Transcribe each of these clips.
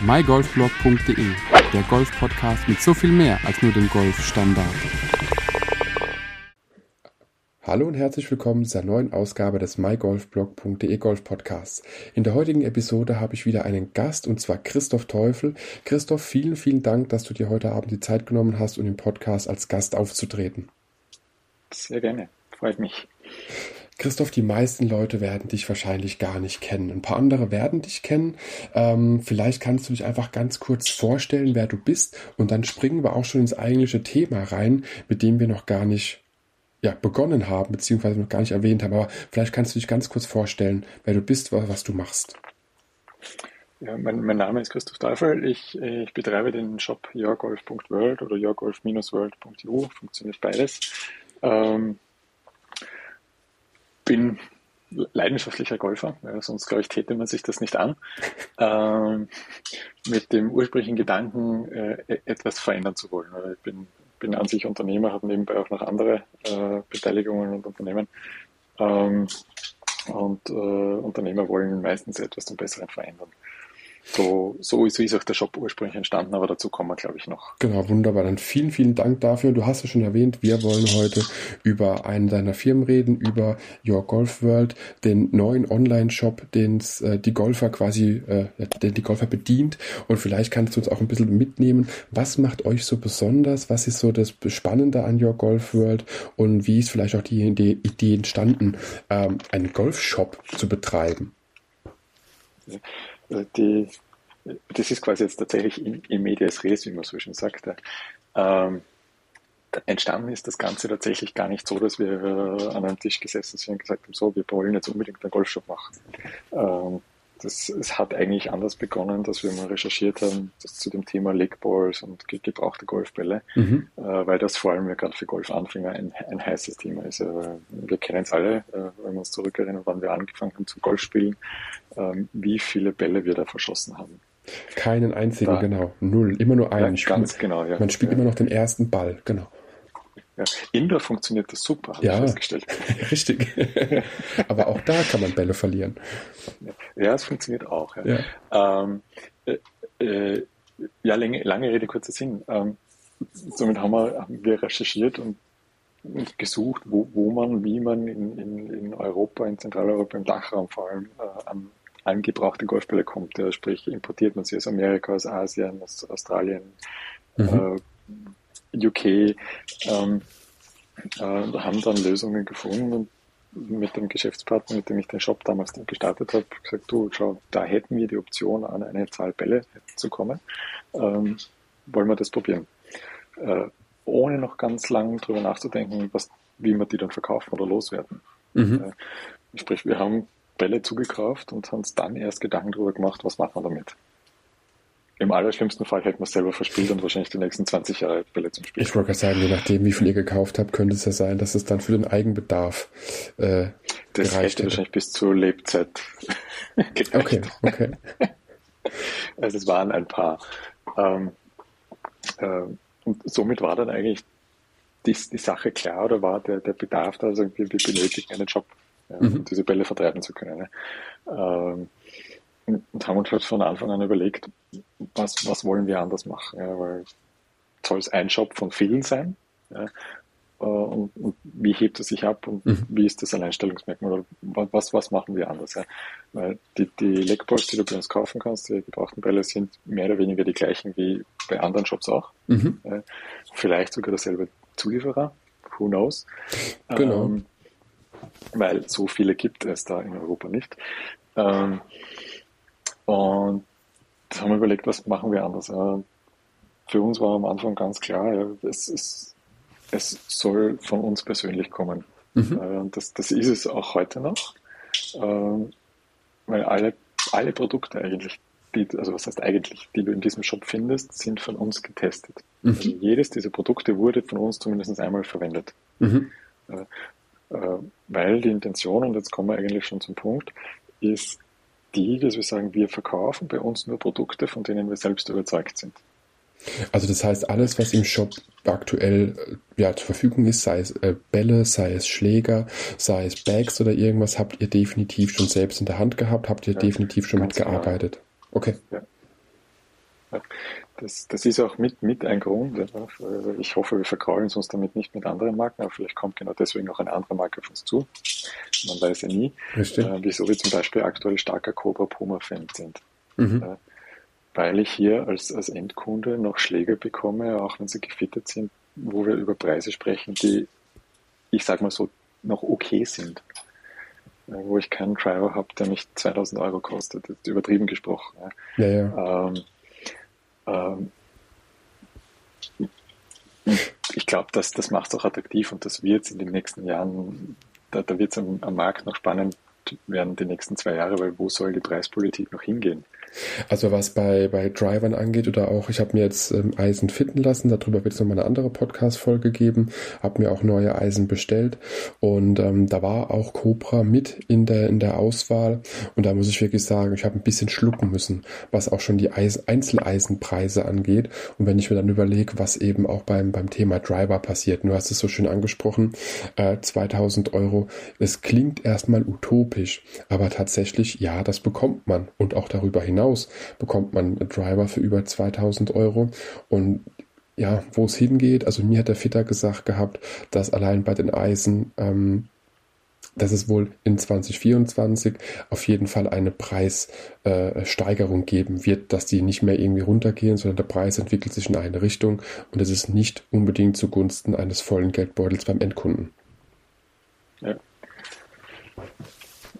mygolfblog.de, der Golf-Podcast mit so viel mehr als nur dem Golfstandard. Hallo und herzlich willkommen zu einer neuen Ausgabe des mygolfblog.de Golf Podcasts. In der heutigen Episode habe ich wieder einen Gast und zwar Christoph Teufel. Christoph, vielen, vielen Dank, dass du dir heute Abend die Zeit genommen hast, um im Podcast als Gast aufzutreten. Sehr gerne, freut mich. Christoph, die meisten Leute werden dich wahrscheinlich gar nicht kennen. Ein paar andere werden dich kennen. Ähm, vielleicht kannst du dich einfach ganz kurz vorstellen, wer du bist. Und dann springen wir auch schon ins eigentliche Thema rein, mit dem wir noch gar nicht ja, begonnen haben, beziehungsweise noch gar nicht erwähnt haben. Aber vielleicht kannst du dich ganz kurz vorstellen, wer du bist, was, was du machst. Ja, mein, mein, Name ist Christoph Teufel. Ich, ich betreibe den Shop yourgolf.world oder yourgolf-world.eu. Funktioniert beides. Ähm, bin leidenschaftlicher Golfer, ja, sonst glaube ich, täte man sich das nicht an, ähm, mit dem ursprünglichen Gedanken, äh, e-, etwas verändern zu wollen. Ich bin, bin an sich Unternehmer, habe nebenbei auch noch andere äh, Beteiligungen und Unternehmen. Ähm, und äh, Unternehmer wollen meistens etwas zum Besseren verändern. So, so, so ist auch der Shop ursprünglich entstanden, aber dazu kommen wir, glaube ich, noch. Genau, wunderbar. Dann vielen, vielen Dank dafür. Du hast es schon erwähnt, wir wollen heute über einen deiner Firmen reden, über Your Golf World, den neuen Online-Shop, den äh, die Golfer quasi, äh, den die Golfer bedient. Und vielleicht kannst du uns auch ein bisschen mitnehmen, was macht euch so besonders? Was ist so das Spannende an Your Golf World? Und wie ist vielleicht auch die Idee entstanden, ähm, einen Golfshop zu betreiben? Ja. Also die, das ist quasi jetzt tatsächlich in, in medias res, wie man so schön sagt. Ähm, entstanden ist das Ganze tatsächlich gar nicht so, dass wir an einem Tisch gesessen sind und gesagt haben, so, wir wollen jetzt unbedingt einen Golfshop machen. Ähm, das, es hat eigentlich anders begonnen, dass wir mal recherchiert haben zu dem Thema Legballs und gebrauchte Golfbälle, mhm. äh, weil das vor allem ja gerade für Golfanfänger ein, ein heißes Thema ist. Äh, wir kennen es alle, äh, wenn wir uns zurückerinnern, wann wir angefangen haben zu Golfspielen, ähm, wie viele Bälle wir da verschossen haben. Keinen einzigen, da, genau. Null. Immer nur einen. Ja, ganz genau, ja. Man spielt ja. immer noch den ersten Ball, genau. Ja, Indoor funktioniert das super, habe ja, ich festgestellt. Richtig. Aber auch da kann man Bälle verlieren. Ja, es funktioniert auch. Ja, ja. Ähm, äh, äh, ja lange, lange Rede, kurzer Sinn. Ähm, somit haben wir, haben wir recherchiert und, und gesucht, wo, wo man, wie man in, in, in Europa, in Zentraleuropa, im Dachraum vor allem äh, an, an gebrauchte Golfbälle kommt. Ja, sprich, importiert man sie aus Amerika, aus Asien, aus Australien. Mhm. Äh, UK ähm, äh, haben dann Lösungen gefunden und mit dem Geschäftspartner, mit dem ich den Shop damals gestartet habe, gesagt, du, schau, da hätten wir die Option, an eine Zahl Bälle zu kommen. Ähm, wollen wir das probieren? Äh, ohne noch ganz lang drüber nachzudenken, was, wie wir die dann verkaufen oder loswerden. Mhm. Äh, sprich, wir haben Bälle zugekauft und haben uns dann erst Gedanken darüber gemacht, was machen wir damit. Im allerschlimmsten Fall hätten wir es selber verspielt und wahrscheinlich die nächsten 20 Jahre Bälle zum Spielen. Ich wollte gerade sagen, je nachdem, wie viel ihr gekauft habt, könnte es ja sein, dass es dann für den Eigenbedarf äh, Das hätte wahrscheinlich bis zur Lebzeit gereicht. Okay, okay. Also es waren ein paar. Ähm, äh, und somit war dann eigentlich die, die Sache klar oder war der, der Bedarf da, also wir, wir benötigen einen Job, um mhm. diese Bälle vertreiben zu können. Ne? Ähm, und haben uns halt von Anfang an überlegt, was, was wollen wir anders machen? Ja, weil soll es ein Shop von vielen sein? Ja, äh, und, und, wie hebt es sich ab und mhm. wie ist das Alleinstellungsmerkmal? Oder was, was machen wir anders? Ja? Weil die, die Legballs, die du bei uns kaufen kannst, die gebrauchten Bälle sind mehr oder weniger die gleichen wie bei anderen Shops auch. Mhm. Vielleicht sogar derselbe Zulieferer, who knows? Genau. Ähm, weil so viele gibt es da in Europa nicht. Ähm, und da haben wir überlegt, was machen wir anders. Für uns war am Anfang ganz klar, ja, es, ist, es soll von uns persönlich kommen. Mhm. Und das, das ist es auch heute noch, ähm, weil alle, alle Produkte eigentlich, die, also was heißt eigentlich, die du in diesem Shop findest, sind von uns getestet. Mhm. Also jedes dieser Produkte wurde von uns zumindest einmal verwendet. Mhm. Äh, weil die Intention, und jetzt kommen wir eigentlich schon zum Punkt, ist, die, dass wir sagen, wir verkaufen bei uns nur Produkte, von denen wir selbst überzeugt sind. Also das heißt, alles, was im Shop aktuell äh, ja, zur Verfügung ist, sei es äh, Bälle, sei es Schläger, sei es Bags oder irgendwas, habt ihr definitiv schon selbst in der Hand gehabt, habt ihr ja, definitiv schon mitgearbeitet. Genau. Okay. Ja. Das, das ist auch mit, mit ein Grund. Ich hoffe, wir verkraulen uns damit nicht mit anderen Marken, aber vielleicht kommt genau deswegen noch eine andere Marke auf uns zu. Man weiß ja nie, äh, wieso wir zum Beispiel aktuell starker Cobra Puma-Fan sind. Mhm. Äh, weil ich hier als, als Endkunde noch Schläge bekomme, auch wenn sie gefittet sind, wo wir über Preise sprechen, die, ich sag mal so, noch okay sind. Äh, wo ich keinen Driver habe, der mich 2000 Euro kostet. Das ist übertrieben gesprochen. Ja, ja. Ähm, ähm, ich glaube, das, das macht es auch attraktiv und das wird in den nächsten Jahren, da, da wird es am, am Markt noch spannend werden die nächsten zwei Jahre, weil wo soll die Preispolitik noch hingehen? Also was bei, bei Drivern angeht oder auch, ich habe mir jetzt ähm, Eisen fitten lassen, darüber wird es nochmal eine andere Podcast-Folge geben, habe mir auch neue Eisen bestellt und ähm, da war auch Cobra mit in der, in der Auswahl und da muss ich wirklich sagen, ich habe ein bisschen schlucken müssen, was auch schon die Eis Einzeleisenpreise angeht. Und wenn ich mir dann überlege, was eben auch beim, beim Thema Driver passiert, du hast es so schön angesprochen, äh, 2000 Euro, es klingt erstmal utopisch, aber tatsächlich, ja, das bekommt man und auch darüber hinaus hinaus bekommt man Driver für über 2000 Euro und ja, wo es hingeht, also mir hat der Fitter gesagt gehabt, dass allein bei den Eisen, ähm, dass es wohl in 2024 auf jeden Fall eine Preissteigerung äh, geben wird, dass die nicht mehr irgendwie runtergehen, sondern der Preis entwickelt sich in eine Richtung und es ist nicht unbedingt zugunsten eines vollen Geldbeutels beim Endkunden. Ja.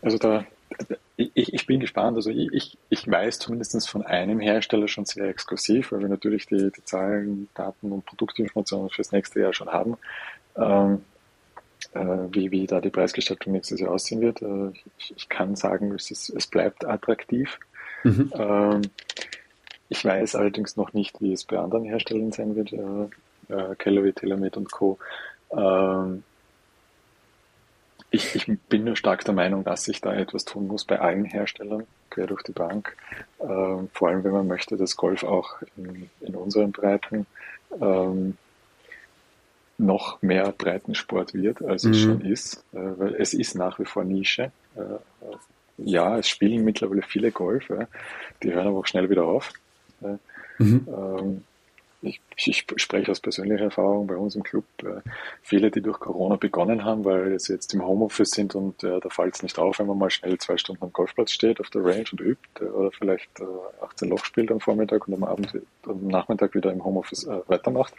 Also da, ich, ich bin gespannt. Also ich, ich weiß zumindest von einem Hersteller schon sehr exklusiv, weil wir natürlich die, die Zahlen, Daten und Produktinformationen fürs nächste Jahr schon haben, ähm, äh, wie, wie da die Preisgestaltung nächstes Jahr aussehen wird. Äh, ich, ich, kann sagen, es, ist, es bleibt attraktiv. Mhm. Ähm, ich weiß allerdings noch nicht, wie es bei anderen Herstellern sein wird, äh, äh, Callaway, TaylorMade und Co. Ähm, ich, ich bin nur stark der Meinung, dass sich da etwas tun muss bei allen Herstellern, quer durch die Bank. Ähm, vor allem, wenn man möchte, dass Golf auch in, in unseren Breiten ähm, noch mehr Breitensport wird, als mhm. es schon ist. Äh, weil es ist nach wie vor Nische. Äh, ja, es spielen mittlerweile viele Golf, ja. die hören aber auch schnell wieder auf. Mhm. Ähm, ich, ich spreche aus persönlicher Erfahrung bei uns im Club, äh, viele, die durch Corona begonnen haben, weil sie jetzt im Homeoffice sind und äh, da fällt es nicht auf, wenn man mal schnell zwei Stunden am Golfplatz steht auf der Range und übt äh, oder vielleicht äh, 18 Loch spielt am Vormittag und am Abend am Nachmittag wieder im Homeoffice äh, weitermacht.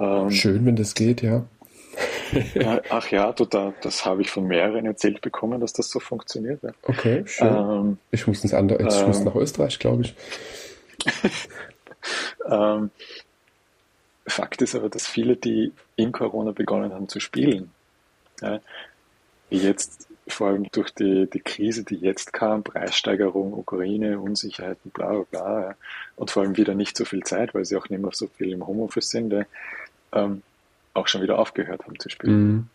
Ähm, Schön, wenn das geht, ja. Ach ja, du, da, das habe ich von mehreren erzählt bekommen, dass das so funktioniert. Ja. Okay, schön. Ähm, ich muss ins andere, ich ähm, muss nach Österreich, glaube ich. Ähm, Fakt ist aber, dass viele, die in Corona begonnen haben zu spielen, ja, jetzt vor allem durch die, die Krise, die jetzt kam, Preissteigerung, Ukraine, Unsicherheiten, bla bla bla, ja, und vor allem wieder nicht so viel Zeit, weil sie auch nicht mehr so viel im Homeoffice sind, ja, ähm, auch schon wieder aufgehört haben zu spielen. Mhm.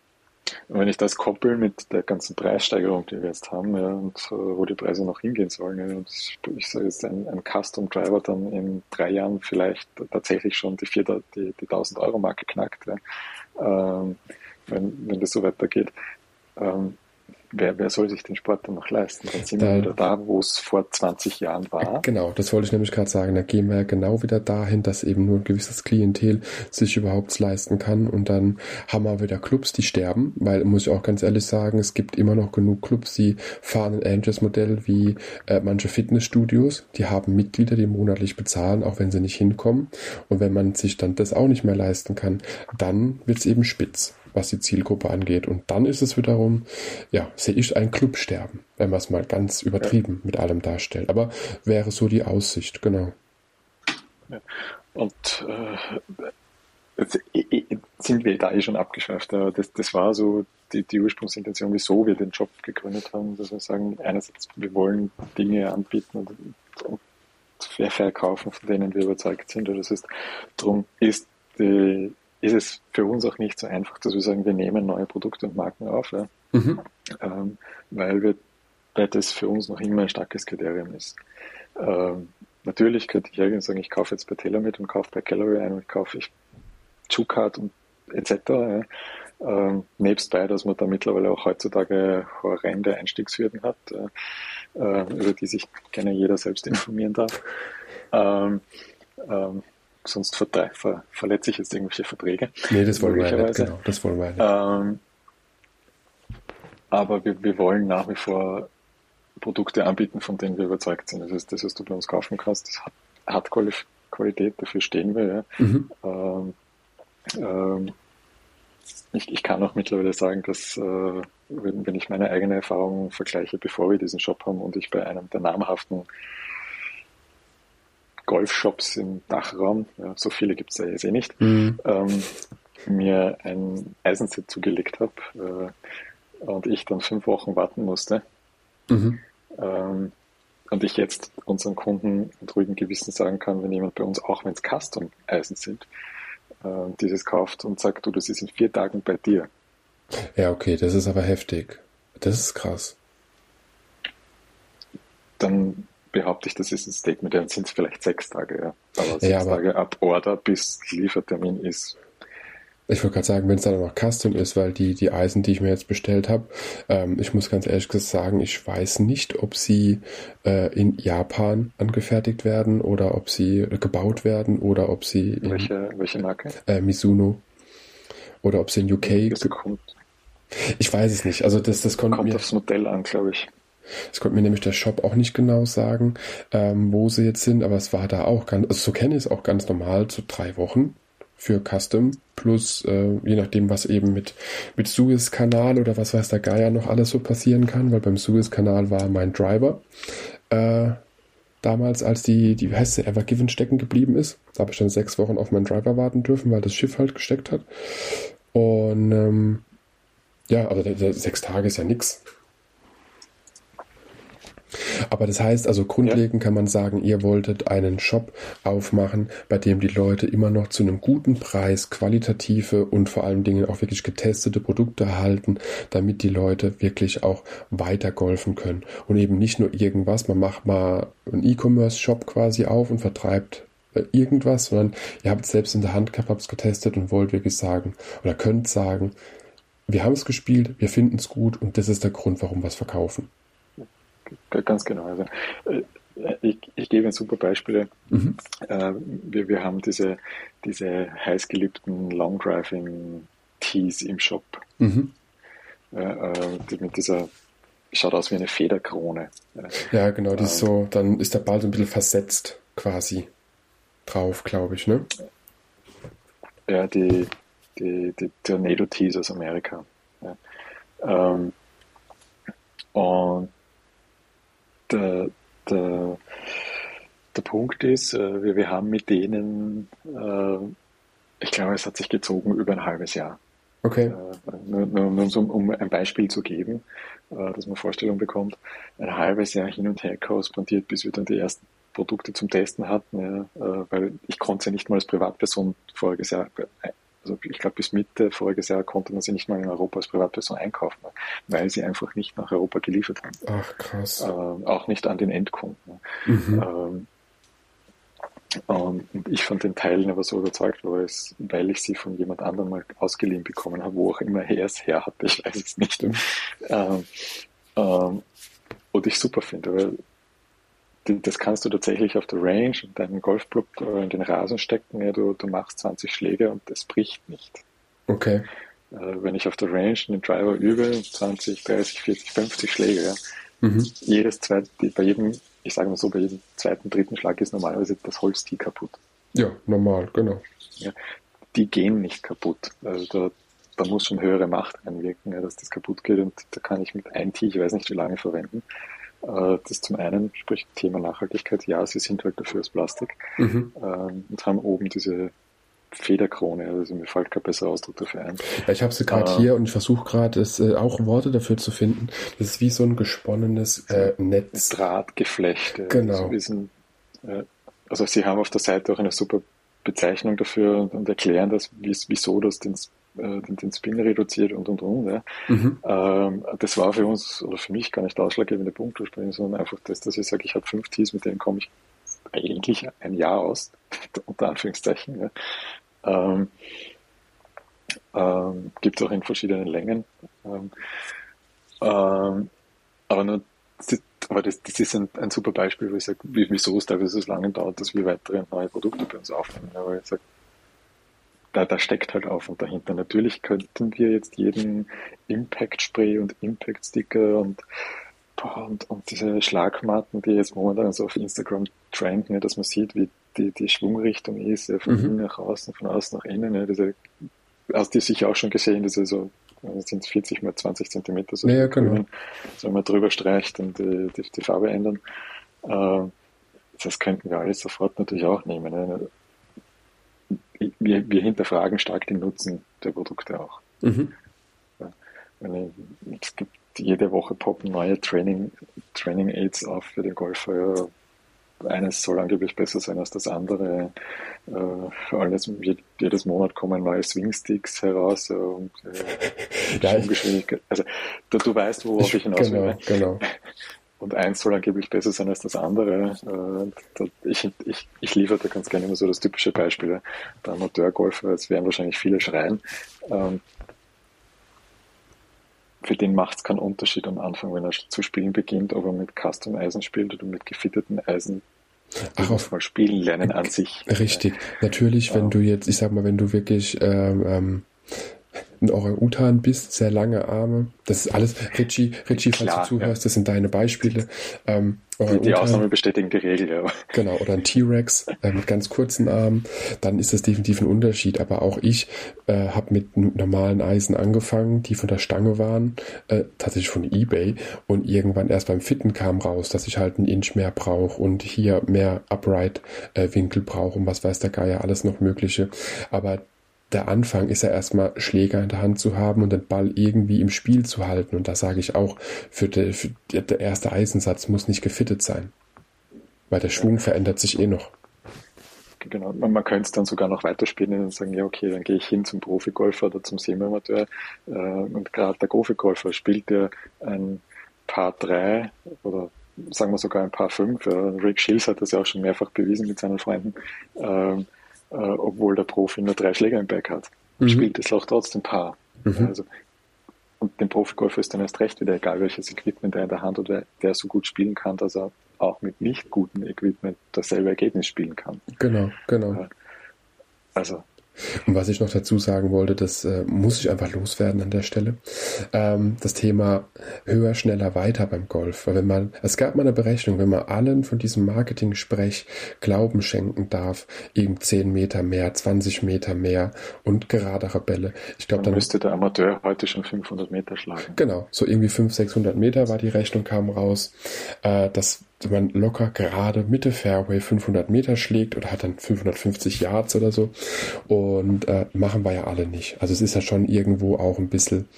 Und wenn ich das koppel mit der ganzen Preissteigerung, die wir jetzt haben, ja, und äh, wo die Preise noch hingehen sollen, ja, und ich sage jetzt, ein, ein Custom Driver dann in drei Jahren vielleicht tatsächlich schon die, vier, die, die 1000 Euro Marke knackt, ja, ähm, wenn, wenn das so weitergeht. Ähm, wer, wer soll sich den Sport dann noch leisten? Dann sind da, wir wieder da, wo es vor 20 Jahren war. Genau, das wollte ich nämlich gerade sagen. Da gehen wir genau wieder dahin, dass eben nur ein gewisses Klientel sich überhaupt leisten kann. Und dann haben wir wieder Clubs, die sterben, weil, muss ich auch ganz ehrlich sagen, es gibt immer noch genug Clubs, die fahren ein Angels-Modell wie äh, manche Fitnessstudios. Die haben Mitglieder, die monatlich bezahlen, auch wenn sie nicht hinkommen. Und wenn man sich dann das auch nicht mehr leisten kann, dann wird es eben spitz was die Zielgruppe angeht. Und dann ist es wiederum, ja, sehe ich ein Clubsterben, wenn man es mal ganz übertrieben ja. mit allem darstellt. Aber wäre so die Aussicht, genau. Ja. Und äh, sind wir da eh schon abgeschweift. Das, das war so die, die Ursprungsintention, wieso wir den Job gegründet haben, dass wir sagen, einerseits, wir wollen Dinge anbieten und, und verkaufen, von denen wir überzeugt sind. Das heißt, darum ist die, ist es für uns auch nicht so einfach, dass wir sagen, wir nehmen neue Produkte und Marken auf, ja? mhm. ähm, weil, wir, weil das für uns noch immer ein starkes Kriterium ist. Ähm, natürlich könnte ich irgendwie sagen, ich kaufe jetzt bei TaylorMade und kaufe bei Gallery ein und kaufe ich Chucard und etc. Ja? Ähm, nebst bei, dass man da mittlerweile auch heutzutage horrende Einstiegshürden hat, äh, über die sich gerne jeder selbst informieren darf. Ähm, ähm, sonst ver ver verletze ich jetzt irgendwelche Verträge. Nee, das wollen wir nicht, genau, das wollen wir nicht. Ähm, aber wir, wir wollen nach wie vor Produkte anbieten, von denen wir überzeugt sind. Das ist das, was du bei uns kaufen kannst. Das hat, hat Qualität, dafür stehen wir. Ja. Mhm. Ähm, ähm, ich, ich, kann auch mittlerweile sagen, dass äh, wenn, wenn, ich meine eigene Erfahrung vergleiche, bevor wir diesen Shop haben und ich bei einem der namhaften Golfshops im Dachraum, ja, so viele gibt es ja jetzt eh nicht, mhm. ähm, mir ein Eisenset zugelegt habe äh, und ich dann fünf Wochen warten musste. Mhm. Ähm, und ich jetzt unseren Kunden mit ruhigem Gewissen sagen kann, wenn jemand bei uns, auch wenn es Custom-Eisen sind, äh, dieses kauft und sagt, du, das ist in vier Tagen bei dir. Ja, okay, das ist aber heftig. Das ist krass. Dann behaupte ich, das ist ein Statement, dann sind es vielleicht sechs Tage, ja. Aber sechs ja, aber Tage ab Order bis Liefertermin ist ich wollte gerade sagen, wenn es dann noch Custom ist, weil die, die Eisen, die ich mir jetzt bestellt habe, ähm, ich muss ganz ehrlich sagen, ich weiß nicht, ob sie äh, in Japan angefertigt werden oder ob sie gebaut werden oder ob sie in, welche, welche Marke? Äh, Mizuno. Oder ob sie in UK kommt. Ich weiß es nicht. Also das, das konnte kommt mir, aufs Modell an, glaube ich. Das konnte mir nämlich der Shop auch nicht genau sagen, ähm, wo sie jetzt sind, aber es war da auch ganz, also so kenne ich es auch ganz normal, so drei Wochen für Custom plus äh, je nachdem, was eben mit, mit Suez-Kanal oder was weiß der Geier noch alles so passieren kann, weil beim Suez-Kanal war mein Driver äh, damals, als die, die, heißt sie, Ever Given stecken geblieben ist. Da habe ich dann sechs Wochen auf meinen Driver warten dürfen, weil das Schiff halt gesteckt hat. Und ähm, ja, also der, der, sechs Tage ist ja nix. Aber das heißt also grundlegend ja. kann man sagen, ihr wolltet einen Shop aufmachen, bei dem die Leute immer noch zu einem guten Preis qualitative und vor allen Dingen auch wirklich getestete Produkte erhalten, damit die Leute wirklich auch weiter golfen können und eben nicht nur irgendwas, man macht mal einen E-Commerce-Shop quasi auf und vertreibt äh, irgendwas, sondern ihr habt es selbst in der Hand gehabt, habt es getestet und wollt wirklich sagen oder könnt sagen, wir haben es gespielt, wir finden es gut und das ist der Grund, warum wir es verkaufen. Ganz genau. Also, äh, ich, ich gebe ein super Beispiele. Mhm. Äh, wir, wir haben diese, diese heißgeliebten Long Driving Tees im Shop. Mhm. Äh, die mit dieser, schaut aus wie eine Federkrone. Ja, genau, die ist so, dann ist der Ball so ein bisschen versetzt quasi drauf, glaube ich, ne? Ja, die, die, die Tornado Tees aus Amerika. Ja. Ähm, und der, der, der Punkt ist, äh, wir, wir haben mit denen, äh, ich glaube, es hat sich gezogen über ein halbes Jahr. Okay. Äh, nur, nur, so, um ein Beispiel zu geben, dass man Vorstellung bekommt, ein halbes Jahr hin und her korrespondiert, bis wir dann die ersten Produkte zum Testen hatten, ja, weil ich konnte sie nicht mal als Privatperson voriges Jahr also ich glaube bis Mitte voriges Jahr konnte man sie nicht mal in Europa als Privatperson einkaufen, weil sie einfach nicht nach Europa geliefert haben. Ach krass. Äh, auch nicht an den Endkunden. Mhm. Ähm, und ich von den Teilen aber so überzeugt war, es, weil ich sie von jemand anderem mal ausgeliehen bekommen habe, wo auch immer er es her hatte, ich weiß es nicht. Ähm, ähm, und ich super finde, weil das kannst du tatsächlich auf der Range in deinen Golfclub in den Rasen stecken. Ja, du, du machst 20 Schläge und es bricht nicht. Okay. Äh, wenn ich auf der Range den Driver übe, 20, 30, 40, 50 Schläge, ja. Mhm. Jedes zweite, bei jedem, ich sage mal so, bei jedem zweiten, dritten Schlag ist normalerweise das Holztee kaputt. Ja, normal, genau. Ja, die gehen nicht kaputt. Also da, da muss schon höhere Macht einwirken, ja, dass das kaputt geht und da kann ich mit einem Tee, ich weiß nicht wie lange verwenden. Äh, das zum einen sprich Thema Nachhaltigkeit, ja, sie sind halt dafür aus Plastik mhm. Ähm, und haben oben diese Federkrone, also mir fällt kein besserer Ausdruck dafür ein. Ja, ich habe sie gerade äh, hier und ich versuche gerade äh, auch Worte dafür zu finden. Das ist wie so ein gesponnenes äh, Netz. Drahtgeflecht. Genau. Also, ein, äh, also sie haben auf der Seite auch eine super Bezeichnung dafür und, und erklären das, wieso das den äh, den, den Spin reduziert und und und. Ja. Mhm. Ähm, das war für uns oder für mich gar nicht der ausschlaggebende Punkt sondern einfach das, dass ich sage, ich habe fünf Tees, mit denen komme ich eigentlich ein Jahr aus, unter Anführungszeichen. Ja. Ähm, ähm, Gibt es auch in verschiedenen Längen. Ähm, ähm, aber nur aber das, das ist ein, ein super Beispiel, wo ich sage, wieso es teilweise so lange dauert, dass wir weitere neue Produkte bei uns aufnehmen. Aber ich sage, da, da steckt halt auf und dahinter. Natürlich könnten wir jetzt jeden Impact-Spray und Impact-Sticker und, und, und diese Schlagmatten, die jetzt momentan so auf Instagram trenden, ja, dass man sieht, wie die, die Schwungrichtung ist, ja, von mhm. innen nach außen, von außen nach innen. Ja, diese, hast du sicher auch schon gesehen, diese so sind 40 mal 20 Zentimeter, so ja, genau. so man drüber streicht und die, die, die Farbe ändern. Äh, das könnten wir alles sofort natürlich auch nehmen. Ne? Wir, wir hinterfragen stark den Nutzen der Produkte auch. Mhm. Ja, es gibt jede Woche poppen neue Training, Training Aids auf für den Golfer. Eines soll angeblich besser sein als das andere. Äh, alles, jedes Monat kommen neue Swingsticks heraus und äh, ja, Also du, du weißt, worauf ich hinaus genau, will. Genau. Und eins soll angeblich besser sein als das andere. Äh, ich, ich, ich liefere da ganz gerne immer so das typische Beispiel. Der Amateurgolfer, jetzt werden wahrscheinlich viele schreien. Ähm, für den macht es keinen Unterschied am Anfang, wenn er zu spielen beginnt, ob er mit Custom Eisen spielt oder mit gefitteten Eisen. Ach, auf mal spielen lernen an sich. Richtig. Natürlich, wenn du jetzt, ich sag mal, wenn du wirklich ähm, ähm, ein Orang-Utan bist, sehr lange Arme. Das ist alles, Richie, Richie, falls Klar, du zuhörst, ja. das sind deine Beispiele. Ähm, die, die Ausnahme bestätigen die Regel, ja. Genau, oder ein T-Rex äh, mit ganz kurzen Armen, dann ist das definitiv ein Unterschied. Aber auch ich äh, habe mit normalen Eisen angefangen, die von der Stange waren, äh, tatsächlich von Ebay. Und irgendwann erst beim Fitten kam raus, dass ich halt einen Inch mehr brauche und hier mehr Upright-Winkel äh, brauche und was weiß der Geier, alles noch Mögliche. Aber der Anfang ist ja erstmal Schläger in der Hand zu haben und den Ball irgendwie im Spiel zu halten. Und da sage ich auch, für, die, für die, der erste Eisensatz muss nicht gefittet sein. Weil der Schwung verändert sich eh noch. Genau, man, man könnte es dann sogar noch weiterspielen und sagen, ja okay, dann gehe ich hin zum Profigolfer oder zum Semi-Amateur äh, und gerade der Profigolfer spielt ja ein Paar 3 oder sagen wir sogar ein Paar 5. Rick Shields hat das ja auch schon mehrfach bewiesen mit seinen Freunden. Ähm, äh, obwohl der Profi nur drei Schläger im Bag hat. Mhm. Spielt das Loch trotzdem Paar. Mhm. Also, und dem Profigolfer ist dann erst recht wieder egal, welches Equipment er in der Hand hat, der so gut spielen kann, dass er auch mit nicht gutem Equipment dasselbe Ergebnis spielen kann. Genau, genau. Also und was ich noch dazu sagen wollte, das äh, muss ich einfach loswerden an der Stelle. Ähm, das Thema höher, schneller, weiter beim Golf. Weil wenn man, es gab mal eine Berechnung, wenn man allen von diesem Marketing-Sprech Glauben schenken darf, eben 10 Meter mehr, 20 Meter mehr und geradere Bälle. Ich glaube, dann müsste der Amateur heute schon 500 Meter schlagen. Genau, so irgendwie 500, 600 Meter war die Rechnung, kam raus. Äh, das man locker gerade Mitte Fairway 500 Meter schlägt oder hat dann 550 Yards oder so. Und äh, machen wir ja alle nicht. Also es ist ja schon irgendwo auch ein bisschen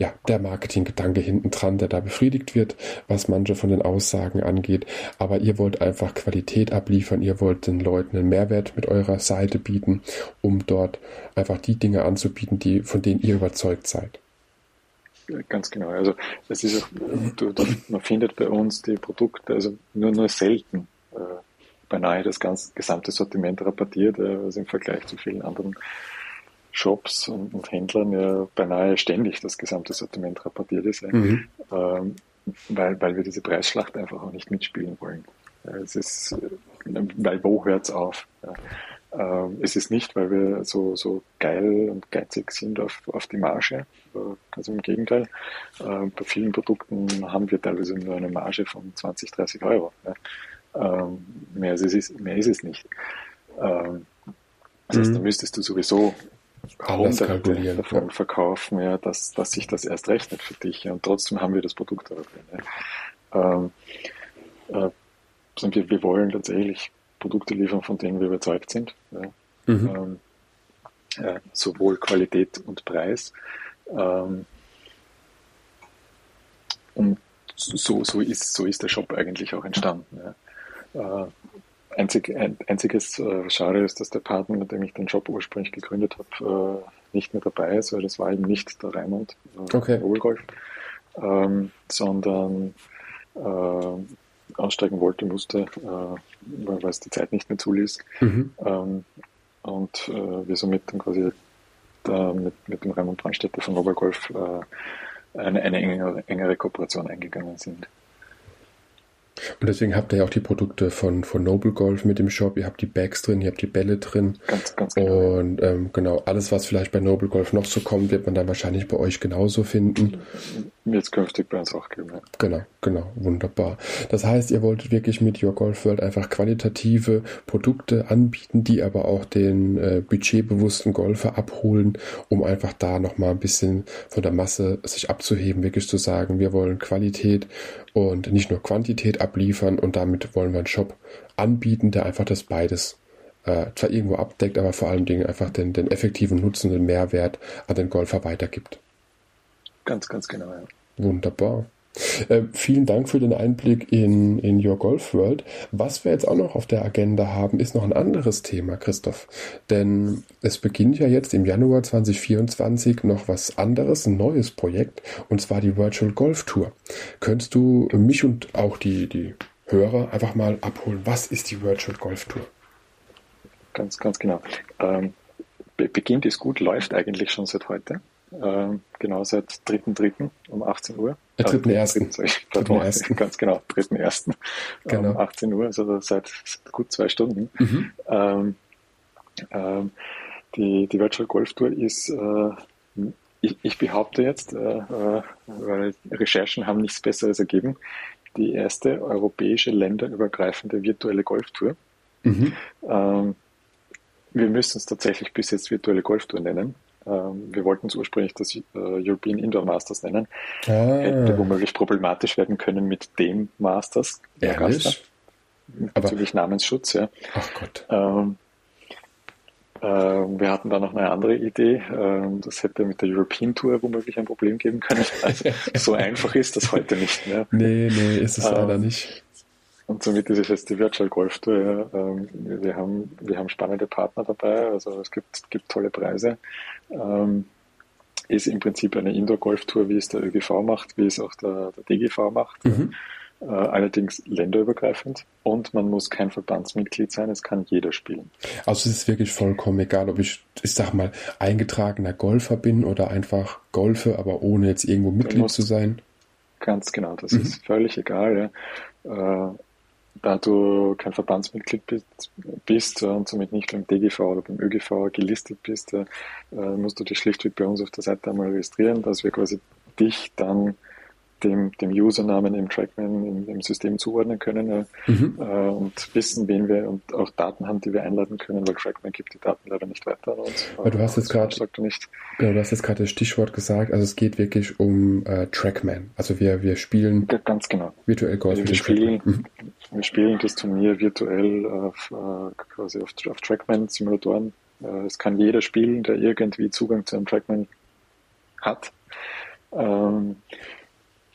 ja, der Marketinggedanke hinten dran, der da befriedigt wird, was manche von den Aussagen angeht. Aber ihr wollt einfach Qualität abliefern, ihr wollt den Leuten einen Mehrwert mit eurer Seite bieten, um dort einfach die Dinge anzubieten, die, von denen ihr überzeugt seid. Ganz genau. Also es ist auch, du, du, man findet bei uns die Produkte also nur nur selten äh, beinahe das ganze gesamte Sortiment rapportiert, äh, also im Vergleich zu vielen anderen Shops und, und, Händlern ja beinahe ständig das gesamte Sortiment rapportiert ist, mhm. ähm, weil, weil wir diese Preisschlacht einfach auch nicht mitspielen wollen. Es ist, weil wo hört's auf? Ja. Ähm, es ist nicht, weil wir so, so geil und geizig sind auf, auf die Marge. Also im Gegenteil. Äh, bei vielen Produkten haben wir teilweise nur eine Marge von 20, 30 Euro. Ähm, mehr, ist es, mehr ist es nicht. Ähm, das heißt, mhm. da müsstest du sowieso Hunderte davon ja. verkaufen, ja, dass, dass sich das erst rechnet für dich. Ja, und trotzdem haben wir das Produkt dafür. Ja. Ähm, äh, wir, wir wollen tatsächlich Produkte liefern, von denen wir überzeugt sind. Ja. Mhm. Ähm, äh, sowohl Qualität und Preis. Ähm, und so, so, ist, so ist der Shop eigentlich auch entstanden. Ja. Äh, einzig, ein, einziges äh, Schade ist, dass der Partner, mit dem ich den Shop ursprünglich gegründet habe, äh, nicht mehr dabei ist, weil das war eben nicht der Raimund, äh, okay. Obergolf, ähm, sondern äh, aussteigen wollte, musste, äh, weil es die Zeit nicht mehr zuließ. Mhm. Ähm, und äh, wir somit dann quasi da mit, mit dem Raimund Brandstätter von Obergolf äh, eine, eine engere, engere Kooperation eingegangen sind. Und deswegen habt ihr ja auch die Produkte von, von Noble Golf mit dem Shop. Ihr habt die Bags drin, ihr habt die Bälle drin. Ganz, ganz genau. Und ähm, genau, alles, was vielleicht bei Noble Golf noch so kommt, wird man dann wahrscheinlich bei euch genauso finden. Es künftig bei uns auch geben. Ja. Genau, genau, wunderbar. Das heißt, ihr wolltet wirklich mit Your Golf World einfach qualitative Produkte anbieten, die aber auch den äh, budgetbewussten Golfer abholen, um einfach da nochmal ein bisschen von der Masse sich abzuheben, wirklich zu sagen, wir wollen Qualität und nicht nur Quantität abliefern und damit wollen wir einen Shop anbieten, der einfach das beides äh, zwar irgendwo abdeckt, aber vor allen Dingen einfach den, den effektiven Nutzen, den Mehrwert an den Golfer weitergibt. Ganz, ganz genau, ja. Wunderbar. Äh, vielen Dank für den Einblick in, in Your Golf World. Was wir jetzt auch noch auf der Agenda haben, ist noch ein anderes Thema, Christoph. Denn es beginnt ja jetzt im Januar 2024 noch was anderes, ein neues Projekt, und zwar die Virtual Golf Tour. Könntest du mich und auch die, die Hörer einfach mal abholen? Was ist die Virtual Golf Tour? Ganz, ganz genau. Ähm, beginnt ist gut, läuft eigentlich schon seit heute. Ähm, genau seit 3.3. um 18 Uhr. Äh, 3.1. Äh, ganz genau, 3.1. Genau. Um 18 Uhr, also seit gut zwei Stunden. Mhm. Ähm, ähm, die, die Virtual Golf Tour ist, äh, ich, ich, behaupte jetzt, äh, äh, weil Recherchen haben nichts Besseres ergeben, die erste europäische länderübergreifende virtuelle Golftour. Mhm. Ähm, wir müssen es tatsächlich bis jetzt virtuelle Golftour nennen. Ähm, wir wollten es ursprünglich das äh, European Indoor Masters nennen. Ah. Hätte womöglich problematisch werden können mit dem Masters. Ehrlich? Natürlich Namensschutz, ja. Ach Gott. Ähm, äh, wir hatten da noch eine andere Idee. Ähm, das hätte mit der European Tour womöglich ein Problem geben können. Also, so einfach ist das heute nicht mehr. Nee, nee, ist es ähm, leider nicht. Und somit ist es jetzt die Virtual Golf Tour. Ja. Ähm, wir, haben, wir haben spannende Partner dabei, also es gibt, gibt tolle Preise. Ähm, ist im Prinzip eine Indoor-Golf-Tour, wie es der ÖGV macht, wie es auch der, der DGV macht. Mhm. Äh, allerdings länderübergreifend und man muss kein Verbandsmitglied sein, es kann jeder spielen. Also es ist wirklich vollkommen egal, ob ich, ich sag mal, eingetragener Golfer bin oder einfach Golfe, aber ohne jetzt irgendwo Mitglied zu sein. Ganz genau, das mhm. ist völlig egal. Ja. Äh, da du kein Verbandsmitglied bist und somit nicht beim DGV oder beim ÖGV gelistet bist, äh, musst du dich schlichtweg bei uns auf der Seite einmal registrieren, dass wir quasi dich dann dem, dem Usernamen im Trackman im, im System zuordnen können äh, mhm. äh, und wissen, wen wir und auch Daten haben, die wir einladen können, weil Trackman gibt die Daten leider nicht weiter an uns. Aber du hast jetzt gerade genau, du hast jetzt gerade das Stichwort gesagt, also es geht wirklich um äh, Trackman. Also wir, wir spielen ja, ganz genau. virtuell Golf. Also wir, spielen, mhm. wir spielen das Turnier virtuell auf, äh, quasi auf, auf Trackman-Simulatoren. Äh, es kann jeder spielen, der irgendwie Zugang zu einem Trackman hat. Ähm,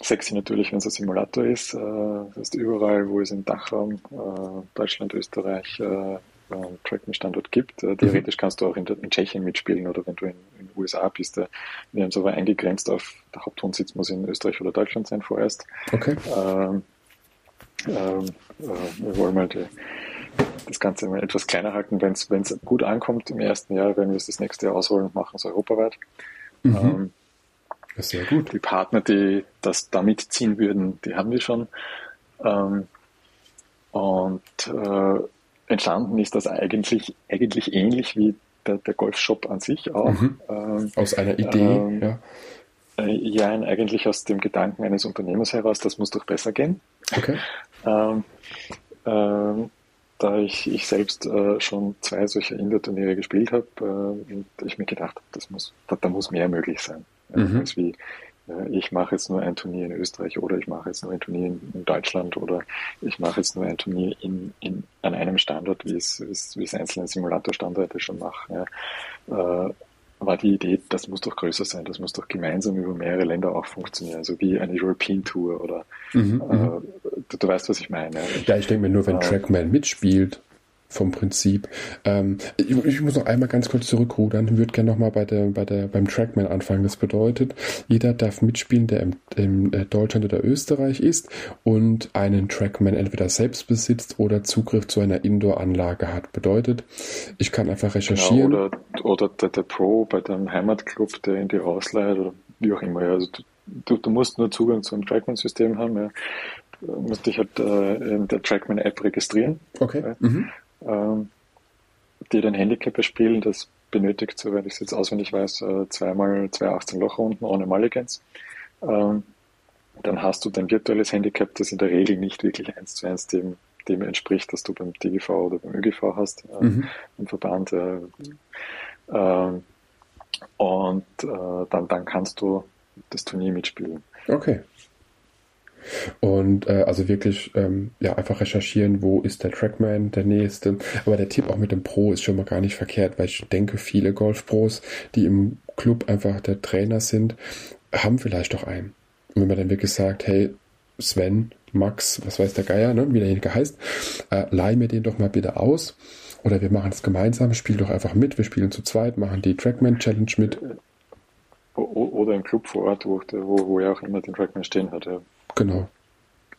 Sexy natürlich, wenn es ein Simulator ist. Äh, das heißt, überall, wo es im Dachraum, äh, Deutschland, Österreich, äh, einen Trackman-Standort gibt. Äh, theoretisch kannst du auch in, in, Tschechien mitspielen oder wenn du in den USA bist. Wir haben es aber eingegrenzt auf, der Hauptwohnsitz muss in Österreich oder Deutschland sein vorerst. Okay. Ähm, ähm, äh, wir wollen mal die, das Ganze mal etwas kleiner halten. Wenn es gut ankommt im ersten Jahr, werden wir es das nächste Jahr ausrollen und machen es europaweit. Mhm. Ähm, sehr gut. Die Partner, die das da mitziehen würden, die haben wir schon. Ähm, und äh, entstanden ist das eigentlich, eigentlich ähnlich wie der, der Golfshop an sich auch. Mhm. Ähm, aus einer Idee, ähm, ja. Äh, ja, eigentlich aus dem Gedanken eines Unternehmers heraus, das muss doch besser gehen. Okay. ähm, ähm, da ich, ich selbst äh, schon zwei solcher Indoor-Turniere gespielt habe äh, und ich mir gedacht habe, das muss, da, da muss mehr möglich sein. Mhm. Als wie, äh, ich mache jetzt nur ein Turnier in Österreich oder ich mache jetzt nur ein Turnier in, Deutschland oder ich mache jetzt nur ein Turnier in, in, an einem Standort, wie es, wie es, einzelne Simulatorstandorte schon machen. Ja. Äh, war die Idee, das muss doch größer sein, das muss doch gemeinsam über mehrere Länder auch funktionieren, also wie eine European Tour oder mhm, äh, mhm. du, du, weißt, was ich meine. Ja, ich denke mir nur, wenn äh, Trackman mitspielt, vom Prinzip. Ähm, ich, ich, muss noch einmal ganz kurz zurückrudern. Ich würde gerne nochmal bei der, bei der, beim Trackman anfangen. Das bedeutet, jeder darf mitspielen, der im, im äh, Deutschland oder Österreich ist und einen Trackman entweder selbst besitzt oder Zugriff zu einer Indoor-Anlage hat. Bedeutet, ich kann einfach genau, recherchieren. Genau, oder oder der, der Pro bei deinem Heimatclub, der in die ausleiht oder wie auch immer. Also du, du, du musst nur Zugang zu einem Trackman-System haben. Ja. musst dich halt äh, in der Trackman-App registrieren. Okay. Ja. Mhm. Ähm, die den Handicap spielen, das benötigt, soweit ich es jetzt auswendig weiß, äh, zweimal zwei 18 Loch Runden ohne Mulligans. Ähm, dann hast du dein virtuelles Handicap, das in der Regel nicht wirklich eins zu eins dem, dem entspricht, das du beim TGV oder beim ÖGV hast, äh, mhm. im Verband. Äh, äh, und dann, dann kannst du das Turnier mitspielen. Okay. Und äh, also wirklich ähm, ja einfach recherchieren, wo ist der Trackman, der nächste. Aber der Tipp auch mit dem Pro ist schon mal gar nicht verkehrt, weil ich denke, viele Golf-Pros, die im Club einfach der Trainer sind, haben vielleicht doch einen. Und wenn man dann wirklich sagt, hey, Sven, Max, was weiß der Geier, ne, wie derjenige heißt, äh, leih mir den doch mal bitte aus. Oder wir machen es gemeinsam, spiel doch einfach mit, wir spielen zu zweit, machen die Trackman Challenge mit. Oder im Club vor Ort, wo, wo, wo er auch immer den Trackman stehen hat. Ja. Genau.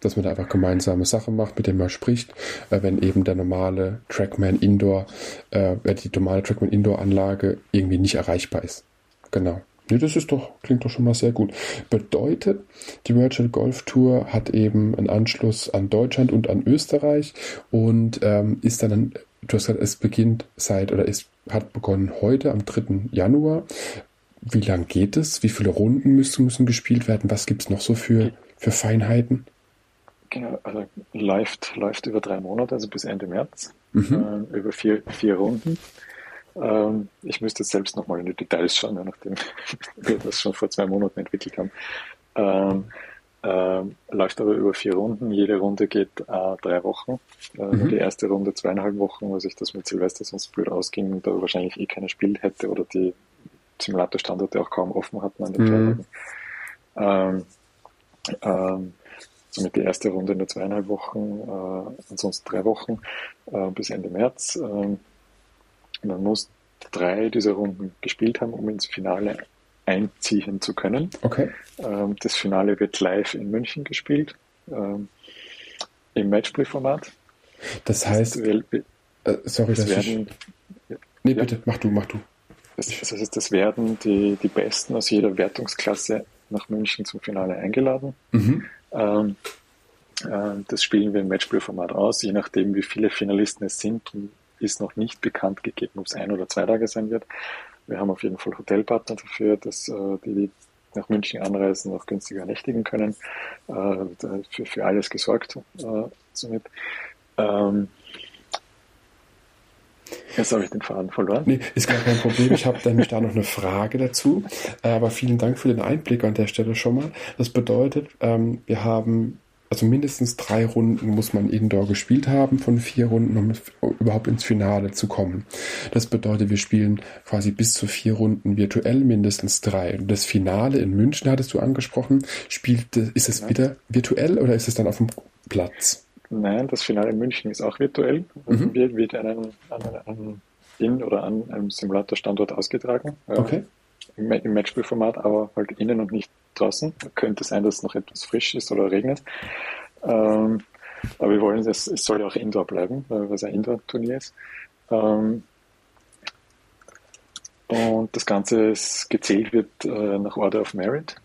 Dass man da einfach gemeinsame Sachen macht, mit dem man spricht, äh, wenn eben der normale Trackman Indoor, äh, die normale Trackman Indoor Anlage irgendwie nicht erreichbar ist. Genau. Nee, das ist doch, klingt doch schon mal sehr gut. Bedeutet, die Virtual Golf Tour hat eben einen Anschluss an Deutschland und an Österreich und ähm, ist dann, du hast gesagt, es beginnt seit oder es hat begonnen heute am 3. Januar. Wie lang geht es? Wie viele Runden müssen, müssen gespielt werden? Was gibt es noch so für, für Feinheiten? Genau, also läuft, läuft über drei Monate, also bis Ende März, mhm. äh, über vier, vier Runden. Ähm, ich müsste jetzt selbst nochmal in die Details schauen, nachdem wir das schon vor zwei Monaten entwickelt haben. Ähm, ähm, läuft aber über vier Runden. Jede Runde geht äh, drei Wochen. Äh, mhm. Die erste Runde zweieinhalb Wochen, weil sich das mit Silvester sonst blöd ausging und da wahrscheinlich eh keiner Spiel hätte oder die Simulatorstandorte auch kaum offen hatten an den mhm. Tagen. Ähm, ähm, somit die erste Runde in der zweieinhalb Wochen, äh, ansonsten drei Wochen äh, bis Ende März. Ähm, man muss drei dieser Runden gespielt haben, um ins Finale einziehen zu können. Okay. Ähm, das Finale wird live in München gespielt, ähm, im Matchplay-Format. Das heißt, das, äh, sorry, das werden, ich, nee, ja, bitte, mach du, mach du. Das, das heißt, das werden die, die Besten aus jeder Wertungsklasse nach München zum Finale eingeladen. Mhm. Ähm, äh, das spielen wir im Matchplay-Format aus, je nachdem, wie viele Finalisten es sind, ist noch nicht bekannt gegeben, ob es ein oder zwei Tage sein wird. Wir haben auf jeden Fall Hotelpartner dafür, dass äh, die, die nach München anreisen, auch günstiger nächtigen können. Äh, für, für alles gesorgt äh, somit. Ähm, Jetzt habe ich den Faden verloren. Nee, ist gar kein Problem. Ich habe nämlich da noch eine Frage dazu. Aber vielen Dank für den Einblick an der Stelle schon mal. Das bedeutet, ähm, wir haben also mindestens drei Runden muss man Indoor gespielt haben von vier Runden, um überhaupt ins Finale zu kommen. Das bedeutet, wir spielen quasi bis zu vier Runden virtuell, mindestens drei. Und das Finale in München hattest du angesprochen. Spielt, ist es wieder virtuell oder ist es dann auf dem Platz? Nein, das Finale in München ist auch virtuell. Mhm. Wird, wird an einem, in oder an einem Simulator-Standort ausgetragen. Okay. Im, im Matchspielformat, aber halt innen und nicht draußen. Könnte sein, dass es noch etwas frisch ist oder regnet. Ähm, aber wir wollen, es, es soll ja auch Indoor bleiben, weil es ein Indoor-Turnier ist. Ähm, und das Ganze ist gezählt wird äh, nach Order of Merit,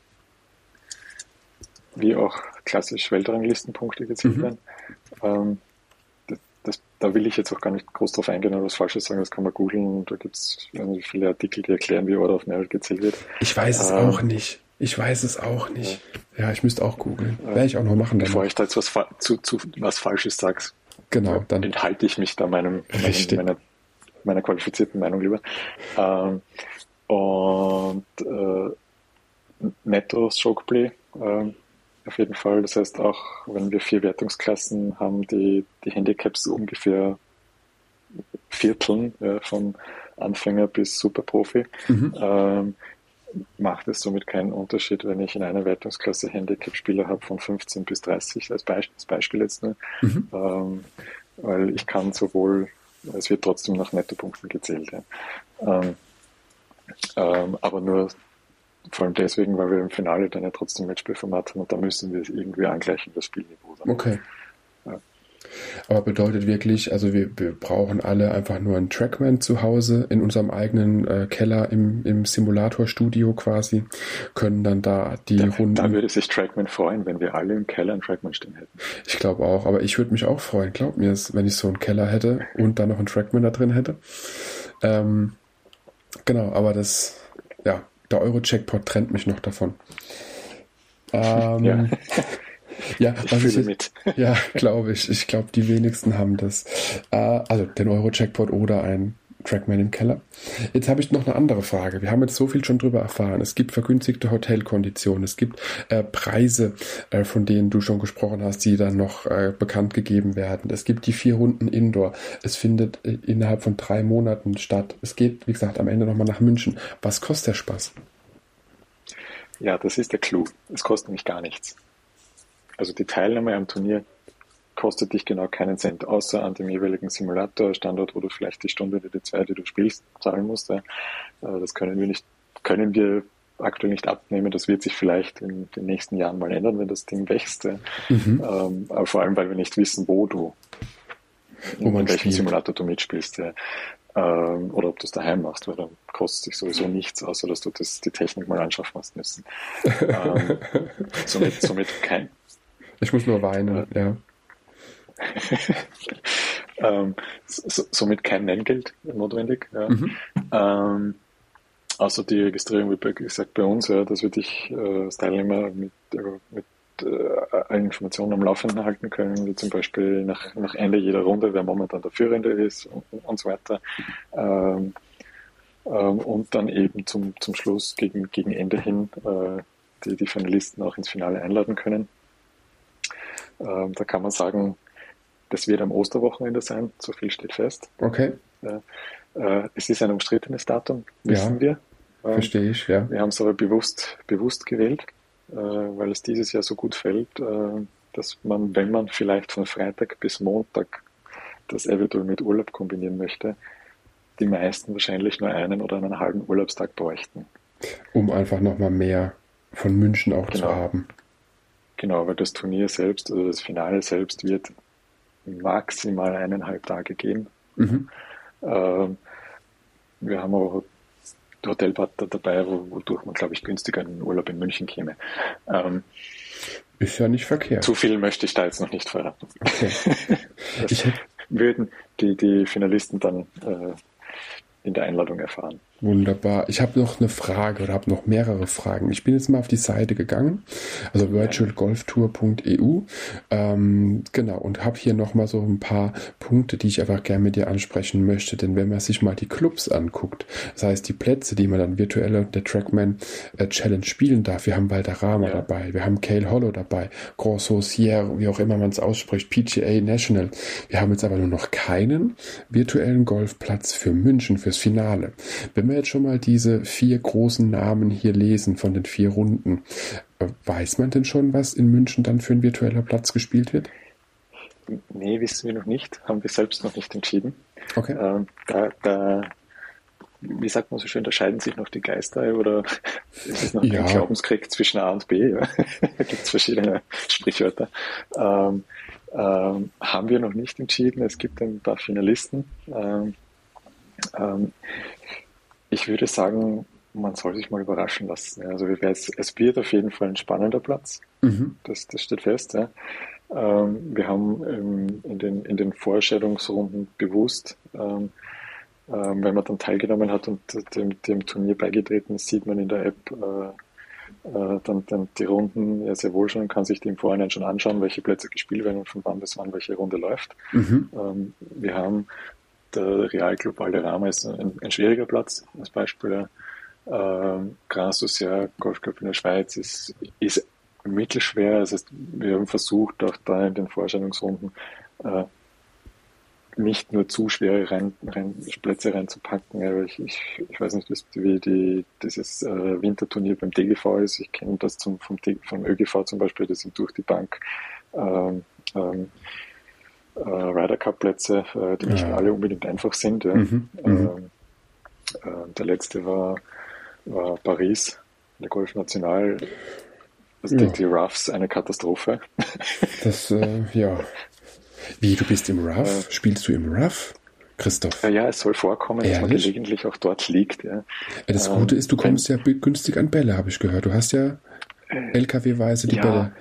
wie auch klassisch Weltranglistenpunkte gezählt mhm. werden. Ähm, das, das, da will ich jetzt auch gar nicht groß drauf eingehen oder was Falsches sagen, das kann man googeln. Da gibt es viele Artikel, die erklären, wie Order of Merit gezählt wird. Ich weiß es ähm, auch nicht. Ich weiß es auch nicht. Ja, ja ich müsste auch googeln. Ja. Werde ich auch noch machen. Bevor ich da jetzt was, zu, zu, was Falsches sage, genau, dann enthalte ich mich da meinem, meinem meiner, meiner qualifizierten Meinung lieber. Ähm, und äh, Netto Strokeplay ähm, auf jeden Fall. Das heißt auch, wenn wir vier Wertungsklassen haben, die die Handicaps ungefähr vierteln, ja, von Anfänger bis Superprofi. Mhm. Ähm, macht es somit keinen Unterschied, wenn ich in einer Wertungsklasse Handicap-Spieler habe von 15 bis 30, als, Be als Beispiel jetzt nur, mhm. ähm, weil ich kann sowohl, es wird trotzdem nach Nettopunkten gezählt, ja. ähm, ähm, aber nur vor allem deswegen, weil wir im Finale dann ja trotzdem Matchspielformat haben und da müssen wir es irgendwie angleichen, das Spielniveau. Dann. Okay. Ja. Aber bedeutet wirklich, also wir, wir brauchen alle einfach nur einen Trackman zu Hause in unserem eigenen äh, Keller im, im Simulatorstudio quasi, können dann da die da, Runden. Da würde sich Trackman freuen, wenn wir alle im Keller einen Trackman stehen hätten. Ich glaube auch, aber ich würde mich auch freuen, glaub mir wenn ich so einen Keller hätte und dann noch einen Trackman da drin hätte. Ähm, genau, aber das, ja, der Euro-Checkpot trennt mich noch davon. Ähm, ja. Ja, ich was ich, mit. ja, glaube ich. Ich glaube, die wenigsten haben das. Äh, also den Euro-Jackpot oder ein Trackman im Keller. Jetzt habe ich noch eine andere Frage. Wir haben jetzt so viel schon drüber erfahren. Es gibt vergünstigte Hotelkonditionen, es gibt äh, Preise, äh, von denen du schon gesprochen hast, die dann noch äh, bekannt gegeben werden. Es gibt die vier Runden Indoor. Es findet äh, innerhalb von drei Monaten statt. Es geht, wie gesagt, am Ende nochmal nach München. Was kostet der Spaß? Ja, das ist der Clou. Es kostet nämlich gar nichts. Also die Teilnahme am Turnier kostet dich genau keinen Cent, außer an dem jeweiligen Simulator-Standort, wo du vielleicht die Stunde oder die zwei, die du spielst, zahlen musst. Das können wir nicht, können wir aktuell nicht abnehmen. Das wird sich vielleicht in den nächsten Jahren mal ändern, wenn das Ding wächst. Mhm. Ähm, aber vor allem, weil wir nicht wissen, wo du, wo in welchem spielt. Simulator du mitspielst. Ähm, oder ob du es daheim machst, weil dann kostet sich sowieso nichts, außer dass du das, die Technik mal anschaffen hast müssen. ähm, somit, somit kein, ich muss nur weinen, ja. ähm, so, somit kein Nenngeld notwendig. Ja. Mhm. Ähm, außer die Registrierung, wie gesagt, bei uns, ja, dass wir dich äh, als Teilnehmer mit, äh, mit äh, Informationen am Laufenden halten können, wie zum Beispiel nach, nach Ende jeder Runde, wer momentan der Führende ist und, und so weiter. Ähm, ähm, und dann eben zum, zum Schluss gegen, gegen Ende hin äh, die, die Finalisten auch ins Finale einladen können. Ähm, da kann man sagen, das wird am Osterwochenende sein, so viel steht fest. Okay. Äh, es ist ein umstrittenes Datum, wissen ja, wir. Ähm, verstehe ich, ja. Wir haben es aber bewusst, bewusst gewählt, äh, weil es dieses Jahr so gut fällt, äh, dass man, wenn man vielleicht von Freitag bis Montag das eventuell mit Urlaub kombinieren möchte, die meisten wahrscheinlich nur einen oder einen halben Urlaubstag bräuchten. Um einfach nochmal mehr von München auch genau. zu haben. Genau, weil das Turnier selbst, also das Finale selbst wird maximal eineinhalb Tage gehen. Mhm. Ähm, wir haben auch Hotelpartner dabei, wodurch man, glaube ich, günstiger in den Urlaub in München käme. Ähm, ist ja nicht verkehrt. Zu viel möchte ich da jetzt noch nicht verraten. Okay. das würden die, die Finalisten dann äh, in der Einladung erfahren. Wunderbar. Ich habe noch eine Frage oder habe noch mehrere Fragen. Ich bin jetzt mal auf die Seite gegangen, also virtualgolftour.eu, ähm, genau, und habe hier noch mal so ein paar Punkte, die ich einfach gerne mit dir ansprechen möchte. Denn wenn man sich mal die Clubs anguckt, das heißt die Plätze, die man dann virtuell der Trackman äh, Challenge spielen darf, wir haben Valderrama ja. dabei, wir haben Cale Hollow dabei, Grand Saucier, wie auch immer man es ausspricht, PGA National. Wir haben jetzt aber nur noch keinen virtuellen Golfplatz für München fürs Finale. Wenn wir jetzt schon mal diese vier großen Namen hier lesen von den vier Runden, äh, weiß man denn schon, was in München dann für ein virtueller Platz gespielt wird? Nee, wissen wir noch nicht, haben wir selbst noch nicht entschieden. Okay. Ähm, da, da, wie sagt man so schön, da scheiden sich noch die Geister oder es ist noch ja. ein Glaubenskrieg zwischen A und B. Ja. da gibt es verschiedene Sprichwörter. Ähm, ähm, haben wir noch nicht entschieden. Es gibt ein paar Finalisten. Ähm, ähm, ich würde sagen, man soll sich mal überraschen lassen. Also es, wird auf jeden Fall ein spannender Platz. Mhm. Das, das steht fest. Ja. Ähm, wir haben ähm, in, den, in den Vorstellungsrunden bewusst, ähm, wenn man dann teilgenommen hat und dem, dem Turnier beigetreten ist, sieht man in der App äh, äh, dann, dann die Runden ja sehr wohl schon, kann sich die im Vorhinein schon anschauen, welche Plätze gespielt werden und von wann bis wann welche Runde läuft. Mhm. Wir haben der Realclub Valderrama ist ein, ein schwieriger Platz, als Beispiel. Ähm, Grand Social Golfclub in der Schweiz ist, ist mittelschwer. Das heißt, wir haben versucht, auch da in den Vorstellungsrunden äh, nicht nur zu schwere rein, rein, Plätze reinzupacken. Ich, ich, ich weiß nicht, wie die, dieses äh, Winterturnier beim DGV ist. Ich kenne das zum, vom, vom ÖGV zum Beispiel, das sind durch die Bank ähm, ähm, äh, Ryder Cup Plätze, äh, die nicht ja. alle unbedingt einfach sind. Ja. Mhm, mhm. ähm, äh, der letzte war, war Paris, der Golf National. Also ja. die Roughs eine Katastrophe. Das, äh, ja. Wie, du bist im Rough? Äh, Spielst du im Rough? Christoph. Ja, ja, es soll vorkommen, Ehrlich? dass man gelegentlich auch dort liegt. Ja. Das ähm, Gute ist, du kommst ja günstig an Bälle, habe ich gehört. Du hast ja äh, LKW-weise die ja, Bälle.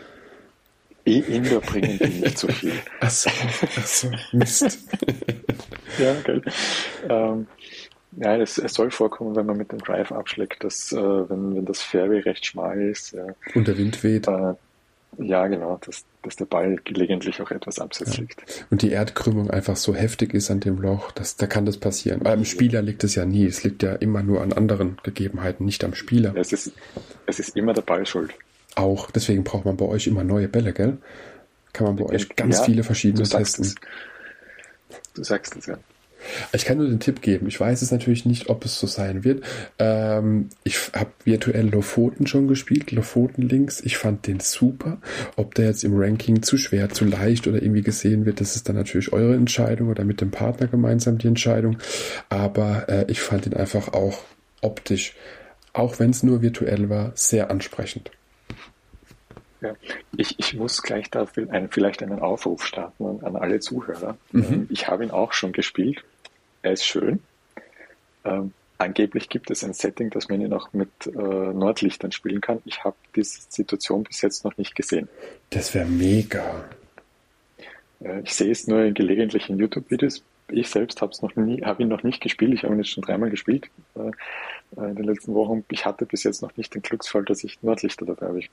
E-Inder bringen die nicht so viel. Achso, achso, Mist. ja, geil. Ähm, ja, es, es, soll vorkommen, wenn man mit dem Drive abschlägt, dass äh, wenn, wenn das Fairway recht schmal ist. Ja, Und der Wind weht. Äh, ja, genau, dass, dass der Ball gelegentlich auch etwas abseits ja. liegt. Und die Erdkrümmung einfach so heftig ist an dem Loch, dass, da kann das passieren. Beim Spieler liegt es ja nie. Es liegt ja immer nur an anderen Gegebenheiten, nicht am Spieler. Es ist, es ist immer der Ball schuld. Auch, deswegen braucht man bei euch immer neue Bälle, gell? Kann man bei euch ganz ja, viele verschiedene testen. Es. Du sagst es ja. Ich kann nur den Tipp geben. Ich weiß es natürlich nicht, ob es so sein wird. Ähm, ich habe virtuell Lofoten schon gespielt, Lofoten links. Ich fand den super. Ob der jetzt im Ranking zu schwer, zu leicht oder irgendwie gesehen wird, das ist dann natürlich eure Entscheidung oder mit dem Partner gemeinsam die Entscheidung. Aber äh, ich fand ihn einfach auch optisch, auch wenn es nur virtuell war, sehr ansprechend. Ja. Ich, ich muss gleich da vielleicht einen Aufruf starten an alle Zuhörer. Mhm. Ähm, ich habe ihn auch schon gespielt. Er ist schön. Ähm, angeblich gibt es ein Setting, dass man ihn auch mit äh, Nordlichtern spielen kann. Ich habe diese Situation bis jetzt noch nicht gesehen. Das wäre mega. Äh, ich sehe es nur in gelegentlichen YouTube-Videos. Ich selbst habe noch nie, habe ihn noch nicht gespielt. Ich habe ihn jetzt schon dreimal gespielt äh, äh, in den letzten Wochen. Ich hatte bis jetzt noch nicht den Glücksfall, dass ich Nordlichter dabei habe. Ich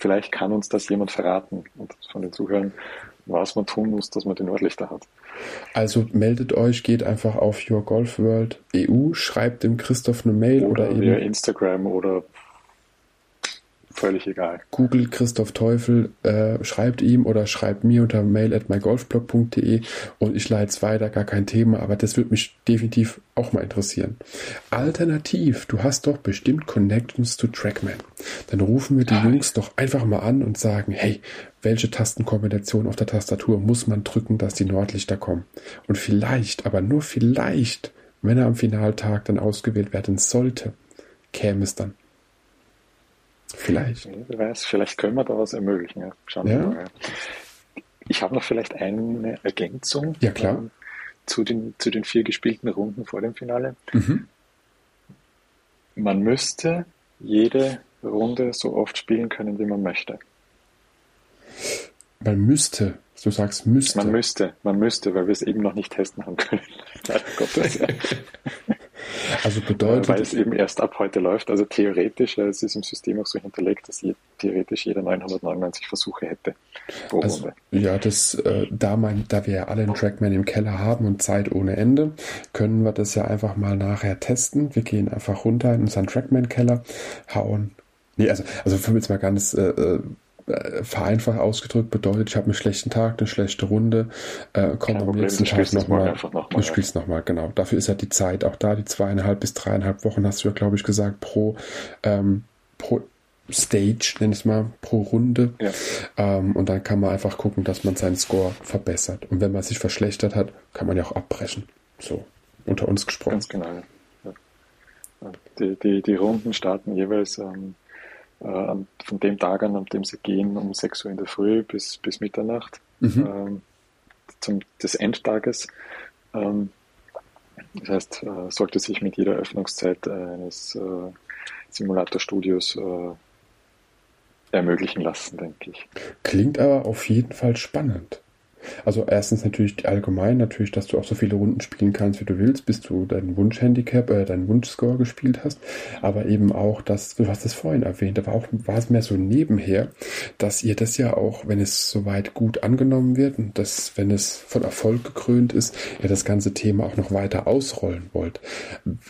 Vielleicht kann uns das jemand verraten und von den Zuhörern, was man tun muss, dass man die Nordlichter hat. Also meldet euch, geht einfach auf Your Golf World EU, schreibt dem Christoph eine Mail oder, oder eben Instagram oder völlig egal. Google Christoph Teufel, äh, schreibt ihm oder schreibt mir unter mail at mygolfblog.de und ich leite es weiter, gar kein Thema, aber das würde mich definitiv auch mal interessieren. Alternativ, du hast doch bestimmt Connections zu Trackman. Dann rufen wir die ja. Jungs doch einfach mal an und sagen, hey, welche Tastenkombination auf der Tastatur muss man drücken, dass die Nordlichter kommen? Und vielleicht, aber nur vielleicht, wenn er am Finaltag dann ausgewählt werden sollte, käme es dann. Vielleicht. Wer weiß, vielleicht können wir da was ermöglichen. Ja. Schauen ja. wir mal. Ich habe noch vielleicht eine Ergänzung ja, klar. Ähm, zu, den, zu den vier gespielten Runden vor dem Finale. Mhm. Man müsste jede Runde so oft spielen können, wie man möchte. Man müsste, du sagst müsste. Man müsste, man müsste, weil wir es eben noch nicht testen haben können. Leider Gottes. Ja. Also bedeutet. Weil es eben erst ab heute läuft. Also theoretisch, es ist im System auch so hinterlegt, dass je, theoretisch jeder 999 Versuche hätte also. Ja, das, äh, da, mein, da wir ja alle einen Trackman im Keller haben und Zeit ohne Ende, können wir das ja einfach mal nachher testen. Wir gehen einfach runter in unseren Trackman-Keller, hauen. Nee, also, also für mich jetzt mal ganz äh, äh äh, vereinfacht ausgedrückt bedeutet, ich habe einen schlechten Tag, eine schlechte Runde, äh, komme am nächsten Tag nochmal. Noch du spielst nochmal, genau. Dafür ist ja die Zeit auch da, die zweieinhalb bis dreieinhalb Wochen, hast du ja, glaube ich, gesagt, pro, ähm, pro Stage, nenn ich es mal, pro Runde. Ja. Ähm, und dann kann man einfach gucken, dass man seinen Score verbessert. Und wenn man sich verschlechtert hat, kann man ja auch abbrechen. So, unter uns gesprochen. Ganz genau. Ja. Die, die, die Runden starten jeweils ähm, äh, von dem Tag an, an dem sie gehen, um 6 Uhr in der Früh bis, bis Mitternacht mhm. ähm, zum, des Endtages. Ähm, das heißt, äh, sollte sich mit jeder Öffnungszeit eines äh, Simulatorstudios äh, ermöglichen lassen, denke ich. Klingt aber auf jeden Fall spannend. Also erstens natürlich allgemein, natürlich, dass du auch so viele Runden spielen kannst, wie du willst, bis du deinen Wunschhandicap, äh, deinen Wunschscore gespielt hast. Aber eben auch, dass, du hast es vorhin erwähnt, aber auch war es mehr so nebenher, dass ihr das ja auch, wenn es soweit gut angenommen wird und dass, wenn es von Erfolg gekrönt ist, ihr das ganze Thema auch noch weiter ausrollen wollt.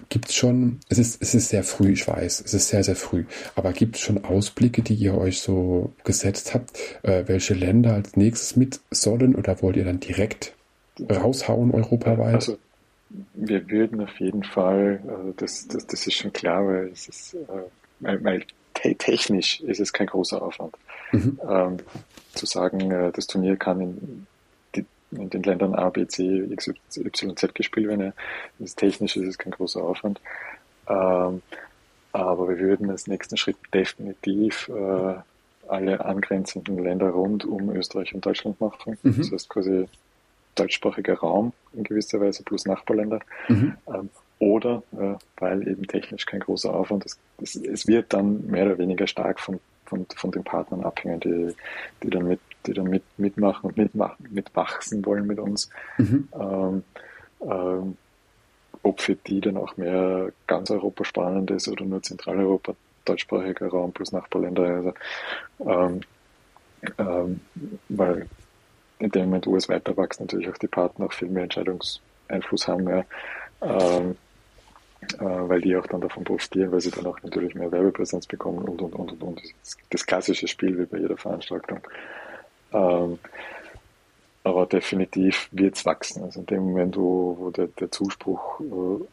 Gibt es schon, es ist, es ist sehr früh, ich weiß, es ist sehr, sehr früh, aber gibt es schon Ausblicke, die ihr euch so gesetzt habt, äh, welche Länder als nächstes mit sollen oder wollt ihr dann direkt raushauen europaweit? Also wir würden auf jeden Fall, also das, das, das ist schon klar, weil es ist, äh, weil, weil technisch ist es kein großer Aufwand. Mhm. Ähm, zu sagen, äh, das Turnier kann in, in, den Ländern A, B, C, X, Y, Z gespielt werden. Das technisch ist es kein großer Aufwand. Ähm, aber wir würden als nächsten Schritt definitiv äh, alle angrenzenden Länder rund um Österreich und Deutschland machen. Mhm. Das heißt quasi deutschsprachiger Raum in gewisser Weise plus Nachbarländer. Mhm. Ähm, oder äh, weil eben technisch kein großer Aufwand ist. Es, es, wird dann mehr oder weniger stark von, von, von den Partnern abhängen, die, die dann, mit, die dann mit, mitmachen und mitmachen, mitwachsen wollen mit uns. Mhm. Ähm, ähm, ob für die dann auch mehr ganz Europa spannend ist oder nur Zentraleuropa, deutschsprachiger Raum plus Nachbarländer. Also, ähm, ähm, weil in dem Moment, wo es weiter wächst, natürlich auch die Partner auch viel mehr Entscheidungseinfluss haben, ja, ähm, äh, weil die auch dann davon profitieren, weil sie dann auch natürlich mehr Werbepräsenz bekommen und und und und, und. Das, das klassische Spiel wie bei jeder Veranstaltung. Ähm, aber definitiv wird es wachsen. Also in dem Moment, wo, wo der, der Zuspruch äh,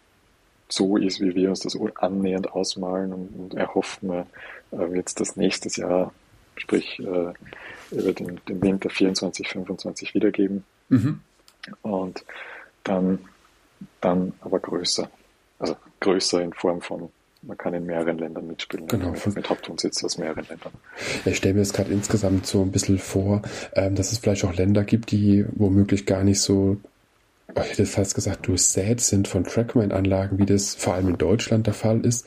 so ist, wie wir uns das annähernd ausmalen und, und erhoffen, wird es das nächstes Jahr, sprich äh, über den, den Winter 24, 25 wiedergeben. Mhm. Und dann, dann aber größer. Also größer in Form von man kann in mehreren Ländern mitspielen. Genau. Mit, mit Hauptwohnsitz aus mehreren Ländern. Ich stelle mir jetzt gerade insgesamt so ein bisschen vor, ähm, dass es vielleicht auch Länder gibt, die womöglich gar nicht so, ich hätte fast gesagt, durchsät sind von Trackman-Anlagen, wie das vor allem in Deutschland der Fall ist.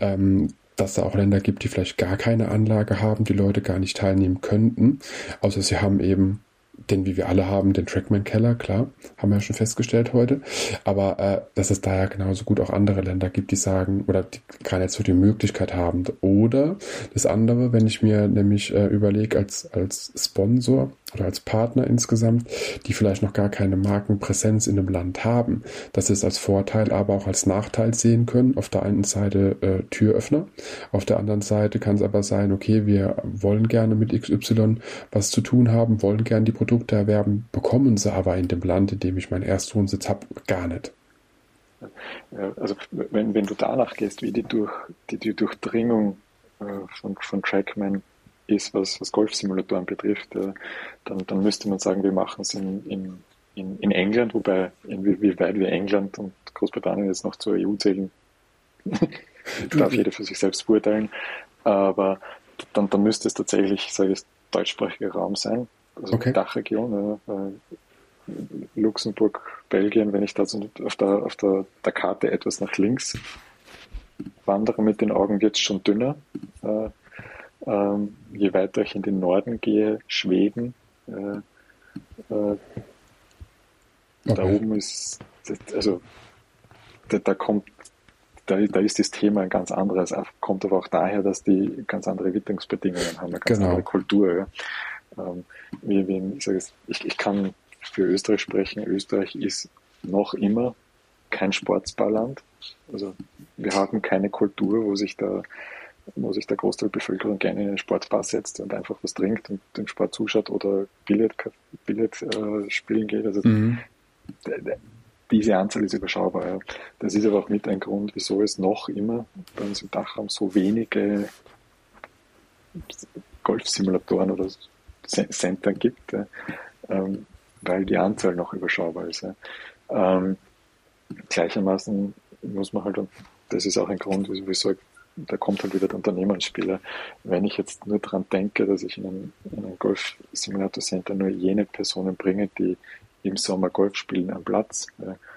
Ähm, dass da auch Länder gibt, die vielleicht gar keine Anlage haben, die Leute gar nicht teilnehmen könnten, außer sie haben eben den wie wir alle haben, den Trackman-Keller, klar, haben wir ja schon festgestellt heute. Aber äh, dass es da ja genauso gut auch andere Länder gibt, die sagen, oder die gerade jetzt so die Möglichkeit haben. Oder das andere, wenn ich mir nämlich äh, überlege, als, als Sponsor oder als Partner insgesamt, die vielleicht noch gar keine Markenpräsenz in einem Land haben, dass sie es als Vorteil, aber auch als Nachteil sehen können. Auf der einen Seite äh, Türöffner, auf der anderen Seite kann es aber sein, okay, wir wollen gerne mit XY was zu tun haben, wollen gerne die Produkte erwerben, bekommen sie aber in dem Land, in dem ich meinen Erstwohnsitz habe, gar nicht. Also wenn, wenn du danach gehst, wie die, durch, die, die Durchdringung äh, von, von Trackman ist, was, was Golfsimulatoren betrifft, äh, dann, dann müsste man sagen, wir machen es in, in, in, in England, wobei inwieweit wir England und Großbritannien jetzt noch zur EU zählen, darf jeder für sich selbst beurteilen. Aber dann, dann müsste es tatsächlich, sage ich, deutschsprachiger Raum sein, also okay. Dachregion, äh, Luxemburg, Belgien, wenn ich da so auf der, auf der, der Karte etwas nach links wandere mit den Augen, wird es schon dünner. Äh, ähm, je weiter ich in den Norden gehe, Schweden, äh, äh, okay. da oben ist, also da, da kommt, da, da, ist das Thema ein ganz anderes, kommt aber auch daher, dass die ganz andere Witterungsbedingungen haben, eine ganz genau. andere Kultur. Ja. Ähm, wie, wie, ich, sage ich, ich kann für Österreich sprechen. Österreich ist noch immer kein Sportsbarland. Also wir haben keine Kultur, wo sich da wo sich der Großteil der Bevölkerung gerne in einen Sportbar setzt und einfach was trinkt und dem Sport zuschaut oder Billard, Billard äh, spielen geht. Also mhm. diese Anzahl ist überschaubar. Ja. Das ist aber auch mit ein Grund, wieso es noch immer bei uns im Dachraum so wenige Golfsimulatoren oder Center gibt, ja. ähm, weil die Anzahl noch überschaubar ist. Ja. Ähm, gleichermaßen muss man halt, und das ist auch ein Grund, wieso ich da kommt halt wieder der Unternehmer ins Spiel. Wenn ich jetzt nur daran denke, dass ich in einem, in einem Golf-Simulator-Center nur jene Personen bringe, die im Sommer Golf spielen am Platz,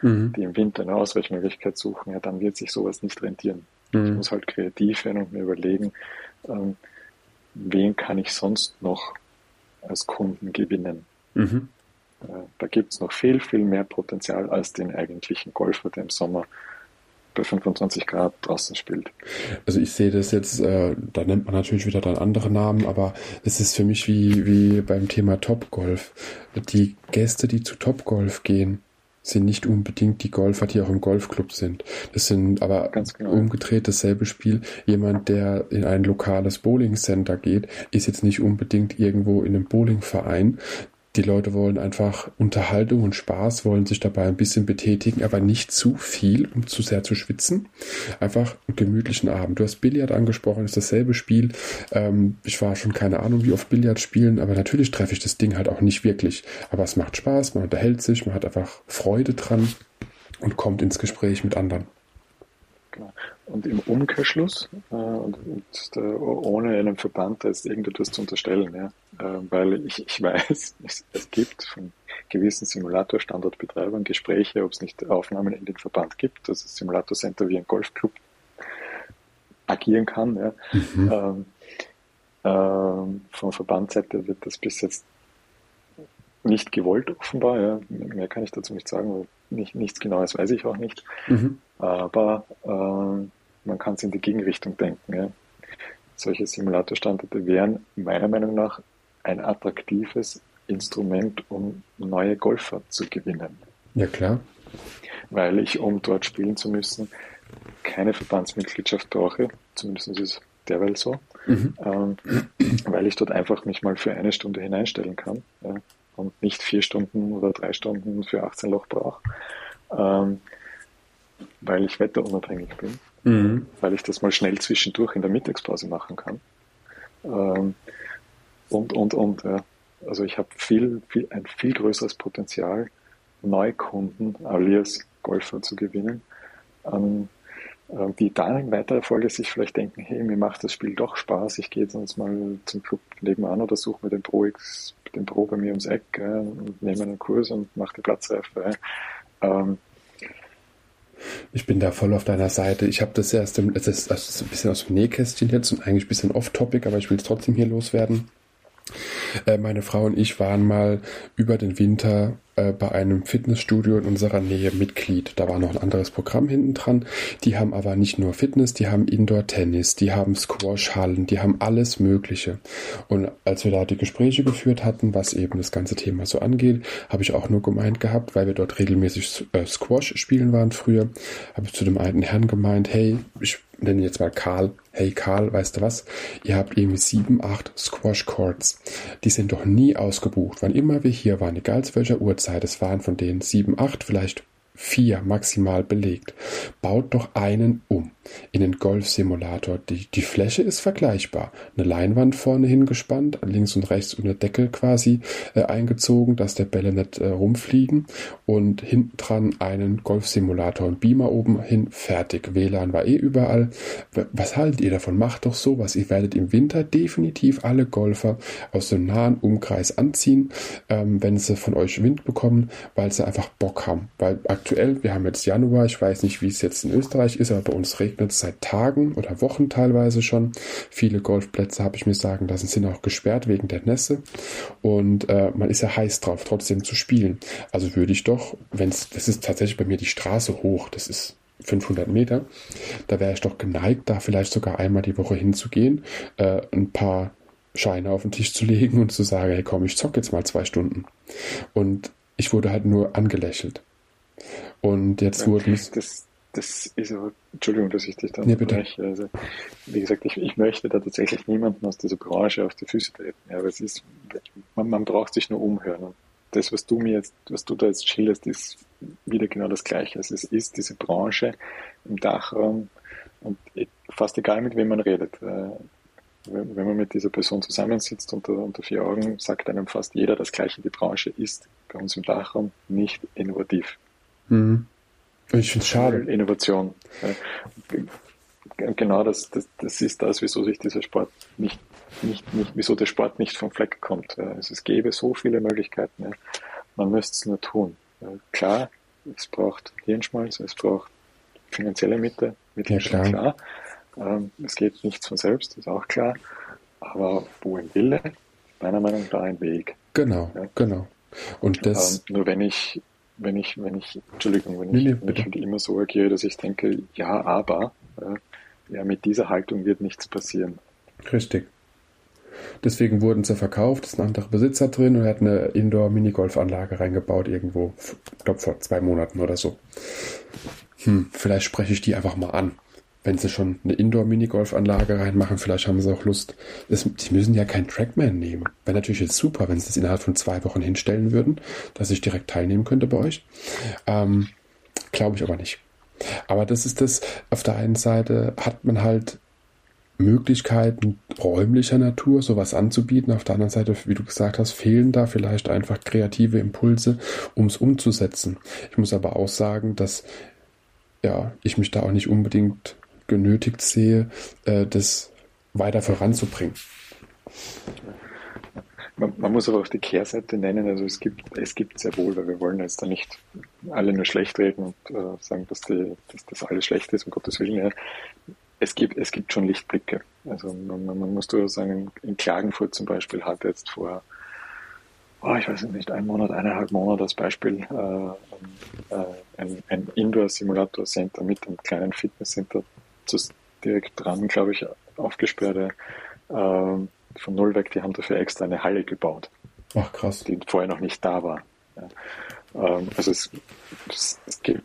mhm. die im Winter eine Ausweichmöglichkeit suchen, ja, dann wird sich sowas nicht rentieren. Mhm. Ich muss halt kreativ werden und mir überlegen, ähm, wen kann ich sonst noch als Kunden gewinnen. Mhm. Äh, da gibt es noch viel, viel mehr Potenzial als den eigentlichen Golfer, der im Sommer bei 25 Grad draußen spielt. Also ich sehe das jetzt, äh, da nennt man natürlich wieder dann andere Namen, aber es ist für mich wie, wie beim Thema Topgolf. Die Gäste, die zu Topgolf gehen, sind nicht unbedingt die Golfer, die auch im Golfclub sind. Das sind aber genau. umgedreht dasselbe Spiel. Jemand, der in ein lokales Bowling Center geht, ist jetzt nicht unbedingt irgendwo in einem Bowlingverein, die Leute wollen einfach Unterhaltung und Spaß, wollen sich dabei ein bisschen betätigen, aber nicht zu viel, um zu sehr zu schwitzen. Einfach einen gemütlichen Abend. Du hast Billard angesprochen, ist dasselbe Spiel. Ähm, ich war schon keine Ahnung, wie oft Billard spielen, aber natürlich treffe ich das Ding halt auch nicht wirklich. Aber es macht Spaß, man unterhält sich, man hat einfach Freude dran und kommt ins Gespräch mit anderen. Und im Umkehrschluss äh, und, und äh, ohne einem Verband da ist irgendetwas zu unterstellen, ja, äh, weil ich, ich weiß, es, es gibt von gewissen Simulator-Standortbetreibern Gespräche, ob es nicht Aufnahmen in den Verband gibt, dass das Simulator-Center wie ein Golfclub agieren kann. Ja. Mhm. Ähm, ähm, von Verbandsseite wird das bis jetzt nicht gewollt, offenbar. Ja. Mehr kann ich dazu nicht sagen, weil nicht, nichts Genaues weiß ich auch nicht. Mhm. Aber äh, man kann es in die Gegenrichtung denken. Ja. Solche Simulatorstandorte wären meiner Meinung nach ein attraktives Instrument, um neue Golfer zu gewinnen. Ja, klar. Weil ich, um dort spielen zu müssen, keine Verbandsmitgliedschaft brauche. Zumindest ist es derweil so. Mhm. Ähm, weil ich dort einfach mich mal für eine Stunde hineinstellen kann. Ja und nicht vier Stunden oder drei Stunden für 18 Loch brauche, ähm, weil ich wetterunabhängig bin, mhm. weil ich das mal schnell zwischendurch in der Mittagspause machen kann. Ähm, und, und, und, ja. Also ich habe viel, viel, ein viel größeres Potenzial, Neukunden alias Golfer zu gewinnen, ähm, die dann in weiterer Folge sich vielleicht denken, hey, mir macht das Spiel doch Spaß, ich gehe jetzt uns mal zum Club nebenan oder suche mir den Pro X den Pro bei mir ums Eck äh, und nehme einen Kurs und mache die Platzreife. Ähm, ich bin da voll auf deiner Seite. Ich habe das erst, im, ist, das ist ein bisschen aus dem Nähkästchen jetzt und eigentlich ein bisschen off-topic, aber ich will es trotzdem hier loswerden. Äh, meine Frau und ich waren mal über den Winter äh, bei einem Fitnessstudio in unserer Nähe Mitglied. Da war noch ein anderes Programm hinten dran. Die haben aber nicht nur Fitness, die haben Indoor-Tennis, die haben Squash-Hallen, die haben alles Mögliche. Und als wir da die Gespräche geführt hatten, was eben das ganze Thema so angeht, habe ich auch nur gemeint gehabt, weil wir dort regelmäßig äh, Squash spielen waren früher, habe ich zu dem alten Herrn gemeint, hey, ich nenne jetzt mal Karl. Hey Karl, weißt du was? Ihr habt irgendwie sieben, acht Squash Courts. Die sind doch nie ausgebucht. Wann immer wir hier waren, egal zu welcher Uhrzeit, es waren von denen sieben, acht, vielleicht vier maximal belegt. Baut doch einen um in den Golfsimulator. Die, die Fläche ist vergleichbar. Eine Leinwand vorne hingespannt, links und rechts und eine Deckel quasi äh, eingezogen, dass der Bälle nicht äh, rumfliegen und hinten dran einen Golfsimulator und Beamer oben hin, fertig. WLAN war eh überall. Was haltet ihr davon? Macht doch sowas. Ihr werdet im Winter definitiv alle Golfer aus dem nahen Umkreis anziehen, ähm, wenn sie von euch Wind bekommen, weil sie einfach Bock haben. Weil aktuell, wir haben jetzt Januar, ich weiß nicht, wie es jetzt in Österreich ist, aber bei uns regnet es seit Tagen oder Wochen teilweise schon. Viele Golfplätze, habe ich mir sagen lassen, sind auch gesperrt wegen der Nässe. Und äh, man ist ja heiß drauf, trotzdem zu spielen. Also würde ich doch, wenn es, das ist tatsächlich bei mir die Straße hoch, das ist 500 Meter, da wäre ich doch geneigt, da vielleicht sogar einmal die Woche hinzugehen, äh, ein paar Scheine auf den Tisch zu legen und zu sagen, hey komm, ich zock jetzt mal zwei Stunden. Und ich wurde halt nur angelächelt. Und jetzt wurde. Das, das ist aber, Entschuldigung, dass ich dich da ja, unterbreche. Also, wie gesagt, ich, ich möchte da tatsächlich niemanden aus dieser Branche auf die Füße treten. Ja, aber es ist, man, man braucht sich nur umhören. Und das, was du mir jetzt, was du da jetzt schilderst, ist wieder genau das Gleiche. Also es ist diese Branche im Dachraum und fast egal, mit wem man redet. Äh, wenn man mit dieser Person zusammensitzt unter, unter vier Augen, sagt einem fast jeder das Gleiche. Die Branche ist bei uns im Dachraum nicht innovativ. Mhm. Ich finde es schade. Innovation. Genau das, das, das ist das, wieso sich dieser Sport nicht, nicht, nicht, wieso der Sport nicht vom Fleck kommt. Also es gäbe so viele Möglichkeiten. Man müsste es nur tun. Klar, es braucht Hirnschmalz, es braucht finanzielle Mitte, Mittel ja, klar. klar. Ähm, es geht nichts von selbst, ist auch klar. Aber wo ein Wille, meiner Meinung nach ein Weg. Genau, ja. genau. Und das. Ähm, nur wenn ich wenn ich, wenn ich, Entschuldigung, wenn ich, nee, wenn ich immer so agiere, dass ich denke, ja, aber, äh, ja, mit dieser Haltung wird nichts passieren. Richtig. Deswegen wurden sie verkauft, ist ein anderer Besitzer drin und er hat eine Indoor-Minigolf-Anlage reingebaut irgendwo, ich glaube vor zwei Monaten oder so. Hm, vielleicht spreche ich die einfach mal an wenn sie schon eine Indoor-Minigolf-Anlage reinmachen, vielleicht haben sie auch Lust. Das, die müssen ja keinen Trackman nehmen. Wäre natürlich jetzt super, wenn sie das innerhalb von zwei Wochen hinstellen würden, dass ich direkt teilnehmen könnte bei euch. Ähm, Glaube ich aber nicht. Aber das ist das, auf der einen Seite hat man halt Möglichkeiten räumlicher Natur sowas anzubieten. Auf der anderen Seite, wie du gesagt hast, fehlen da vielleicht einfach kreative Impulse, um es umzusetzen. Ich muss aber auch sagen, dass ja, ich mich da auch nicht unbedingt genötigt sehe, äh, das weiter voranzubringen. Man, man, muss aber auch die Kehrseite nennen. Also es gibt, es gibt sehr wohl, weil wir wollen jetzt da nicht alle nur schlecht reden und äh, sagen, dass, die, dass das alles schlecht ist, um Gottes Willen. Ja. Es gibt, es gibt schon Lichtblicke. Also man, man muss durchaus sagen, in Klagenfurt zum Beispiel hat jetzt vor, oh, ich weiß nicht, ein Monat, eineinhalb Monate als Beispiel äh, äh, ein, ein Indoor-Simulator-Center mit einem kleinen Fitnesscenter direkt dran, glaube ich, aufgesperrte äh, von null weg, die haben dafür extra eine Halle gebaut. Ach krass. Die vorher noch nicht da war. Ja. Ähm, also es, es, es, gibt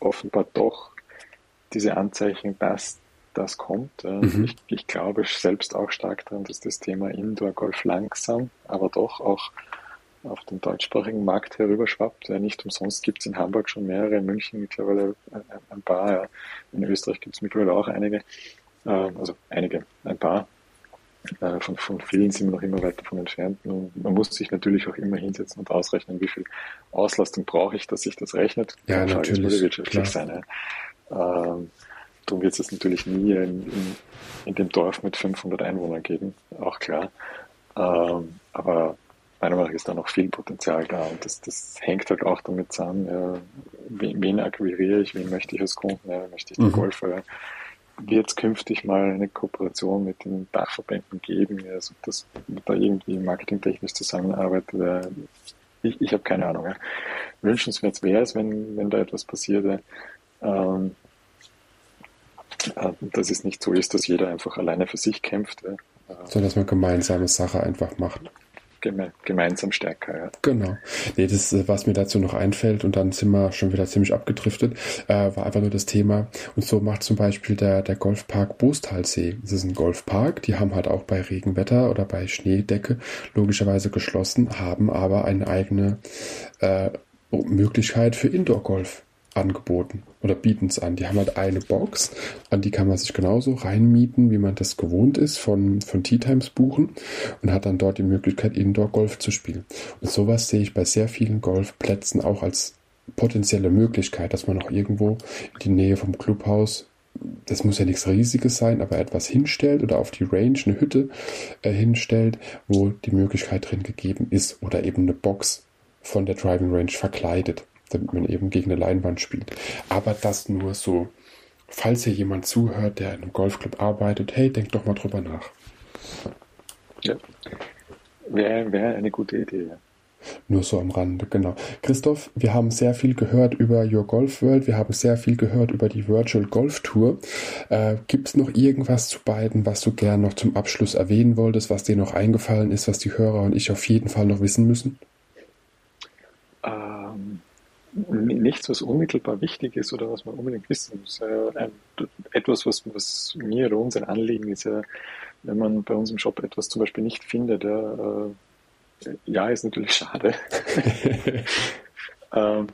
offenbar doch diese Anzeichen, dass das kommt. Mhm. Ich, ich, glaube selbst auch stark daran, dass das Thema Indoor-Golf langsam, aber doch auch auf den deutschsprachigen Markt herüberschwappt. Ja, nicht umsonst gibt es in Hamburg schon mehrere, in München mittlerweile ein paar, ja. in Österreich gibt es mittlerweile auch einige, äh, also einige, ein paar. Äh, von, von vielen sind wir noch immer weit davon entfernt. Und man muss sich natürlich auch immer hinsetzen und ausrechnen, wie viel Auslastung brauche ich, dass sich das rechnet. Ja, Die natürlich. muss wirtschaftlich sein. Ja. Ähm, darum wird es natürlich nie in, in, in, dem Dorf mit 500 Einwohnern geben, auch klar. Ähm, aber meiner Meinung nach ist da noch viel Potenzial da und das, das hängt halt auch damit zusammen, ja, wen, wen akquiriere ich, wen möchte ich als Kunden, ja, möchte ich den mhm. Golfer, ja wird es künftig mal eine Kooperation mit den Dachverbänden geben, also dass da irgendwie marketingtechnisch zusammenarbeitet. Äh, ich, ich habe keine Ahnung. Ja. Wünschenswert wäre es, wenn, wenn da etwas passiert, ähm, äh, dass es nicht so ist, dass jeder einfach alleine für sich kämpft. Äh, Sondern dass man gemeinsame Sache einfach macht geme gemeinsam stärker. Ja. Genau. Nee, das, was mir dazu noch einfällt, und dann sind wir schon wieder ziemlich abgedriftet, äh, war einfach nur das Thema. Und so macht zum Beispiel der, der Golfpark Boostalsee. Das ist ein Golfpark, die haben halt auch bei Regenwetter oder bei Schneedecke logischerweise geschlossen, haben aber eine eigene äh, Möglichkeit für Indoor-Golf angeboten oder bieten es an. Die haben halt eine Box, an die kann man sich genauso reinmieten, wie man das gewohnt ist, von, von Tea Times buchen und hat dann dort die Möglichkeit, Indoor-Golf zu spielen. Und sowas sehe ich bei sehr vielen Golfplätzen auch als potenzielle Möglichkeit, dass man auch irgendwo in die Nähe vom Clubhaus das muss ja nichts Riesiges sein, aber etwas hinstellt oder auf die Range eine Hütte äh, hinstellt, wo die Möglichkeit drin gegeben ist oder eben eine Box von der Driving Range verkleidet damit man eben gegen eine Leinwand spielt. Aber das nur so, falls hier jemand zuhört, der in einem Golfclub arbeitet, hey, denk doch mal drüber nach. Ja, wäre wär eine gute Idee, ja. Nur so am Rande, genau. Christoph, wir haben sehr viel gehört über Your Golf World, wir haben sehr viel gehört über die Virtual Golf Tour. Äh, Gibt es noch irgendwas zu beiden, was du gern noch zum Abschluss erwähnen wolltest, was dir noch eingefallen ist, was die Hörer und ich auf jeden Fall noch wissen müssen? Nichts, was unmittelbar wichtig ist oder was man unbedingt wissen muss. Äh, etwas, was, was mir oder uns ein Anliegen ist, ja, wenn man bei uns im Shop etwas zum Beispiel nicht findet, ja, äh, ist natürlich schade. ähm,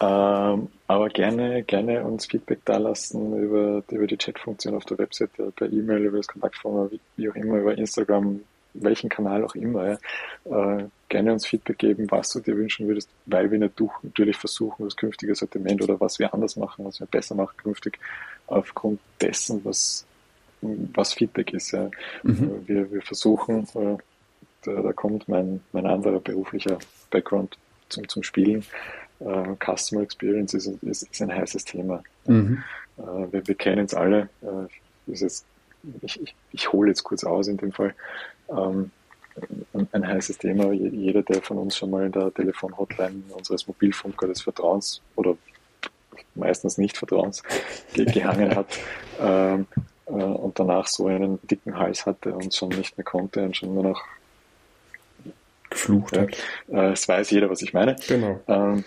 ähm, aber gerne, gerne uns Feedback dalassen über, über die Chatfunktion auf der Webseite, per E-Mail, über das Kontaktformular, wie auch immer, über Instagram, welchen Kanal auch immer, ja, äh, gerne uns Feedback geben, was du dir wünschen würdest, weil wir natürlich versuchen, das künftige Sortiment oder was wir anders machen, was wir besser machen künftig, aufgrund dessen, was, was Feedback ist. Ja. Mhm. Äh, wir, wir versuchen, äh, da, da kommt mein, mein anderer beruflicher Background zum, zum Spielen. Uh, Customer Experience ist, ist, ist, ein heißes Thema. Mhm. Uh, wir, wir kennen es alle. Uh, ist jetzt, ich, ich, ich hole jetzt kurz aus in dem Fall. Ähm, ein, ein, heißes Thema. Jeder, der von uns schon mal in der Telefonhotline unseres Mobilfunker des Vertrauens oder meistens nicht Vertrauens gehangen hat ähm, äh, und danach so einen dicken Hals hatte und schon nicht mehr konnte und schon nur noch geflucht hat. Äh, es weiß jeder, was ich meine. Genau. Ähm,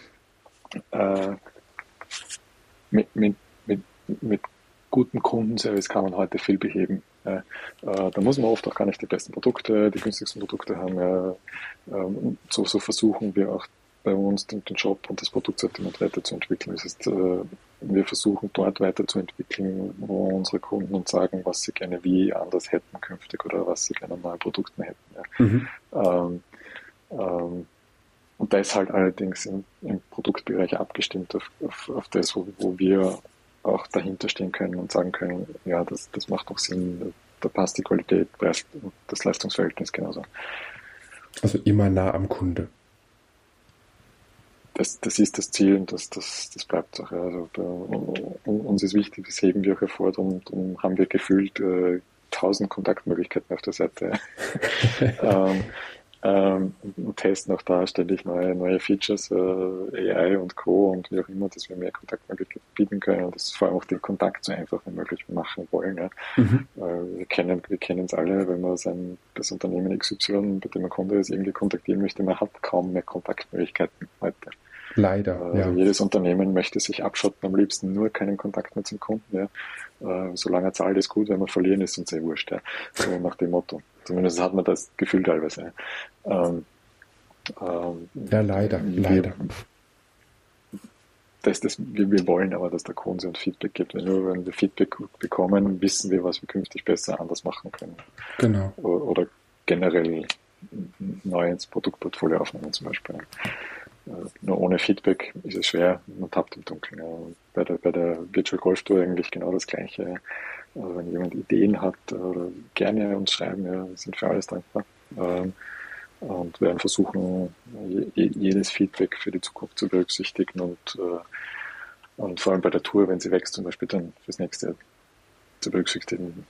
äh, mit, mit, mit, mit gutem Kundenservice kann man heute viel beheben. Äh, da muss man oft auch gar nicht die besten Produkte, die günstigsten Produkte haben. Ähm, so, so versuchen wir auch bei uns den, den Job und das Produktsortiment weiterzuentwickeln. Das heißt, äh, wir versuchen dort weiterzuentwickeln, wo unsere Kunden uns sagen, was sie gerne wie anders hätten künftig oder was sie gerne an neuen Produkten hätten. Ja. Mhm. Ähm, ähm, und das halt allerdings im, im Produktbereich abgestimmt auf, auf, auf das, wo, wo wir auch dahinter stehen können und sagen können, ja, das, das macht doch Sinn, da passt die Qualität, das Leistungsverhältnis genauso. Also immer nah am Kunde. Das, das ist das Ziel und das, das, das bleibt auch. Also uns ist wichtig, das heben wir auch hervor, darum, darum haben wir gefühlt äh, tausend Kontaktmöglichkeiten auf der Seite. ähm, ähm, und testen auch da ständig neue, neue Features, äh, AI und Co. und wie auch immer, dass wir mehr Kontaktmöglichkeiten bieten können und das vor allem auch den Kontakt so einfach wie möglich machen wollen. Ja. Mhm. Äh, wir kennen wir kennen es alle, wenn man sein, das Unternehmen XY, bei dem man Kunde ist, irgendwie kontaktieren möchte, man hat kaum mehr Kontaktmöglichkeiten heute. Leider. Also ja. jedes Unternehmen möchte sich abschotten, am liebsten nur keinen Kontakt mehr zum Kunden. Ja. Äh, solange er zahlt, ist gut, wenn wir verlieren, ist uns sehr wurscht. Ja. So nach dem Motto. Zumindest hat man das Gefühl teilweise. Ähm, ähm, ja, leider, wir, leider. Das, das, wir, wir wollen aber, dass der Kunde uns Feedback gibt. Nur wenn wir Feedback bekommen, wissen wir, was wir künftig besser anders machen können. Genau. Oder, generell neu ins Produktportfolio aufnehmen zum Beispiel. Äh, nur ohne Feedback ist es schwer, man tappt im Dunkeln. Bei, der, bei der Virtual Golf Tour eigentlich genau das Gleiche. Also wenn jemand Ideen hat oder gerne uns schreiben, ja, sind für alles dankbar. Ähm, und werden versuchen, jedes Feedback für die Zukunft zu berücksichtigen und, äh, und vor allem bei der Tour, wenn sie wächst, zum Beispiel dann fürs nächste zu berücksichtigen.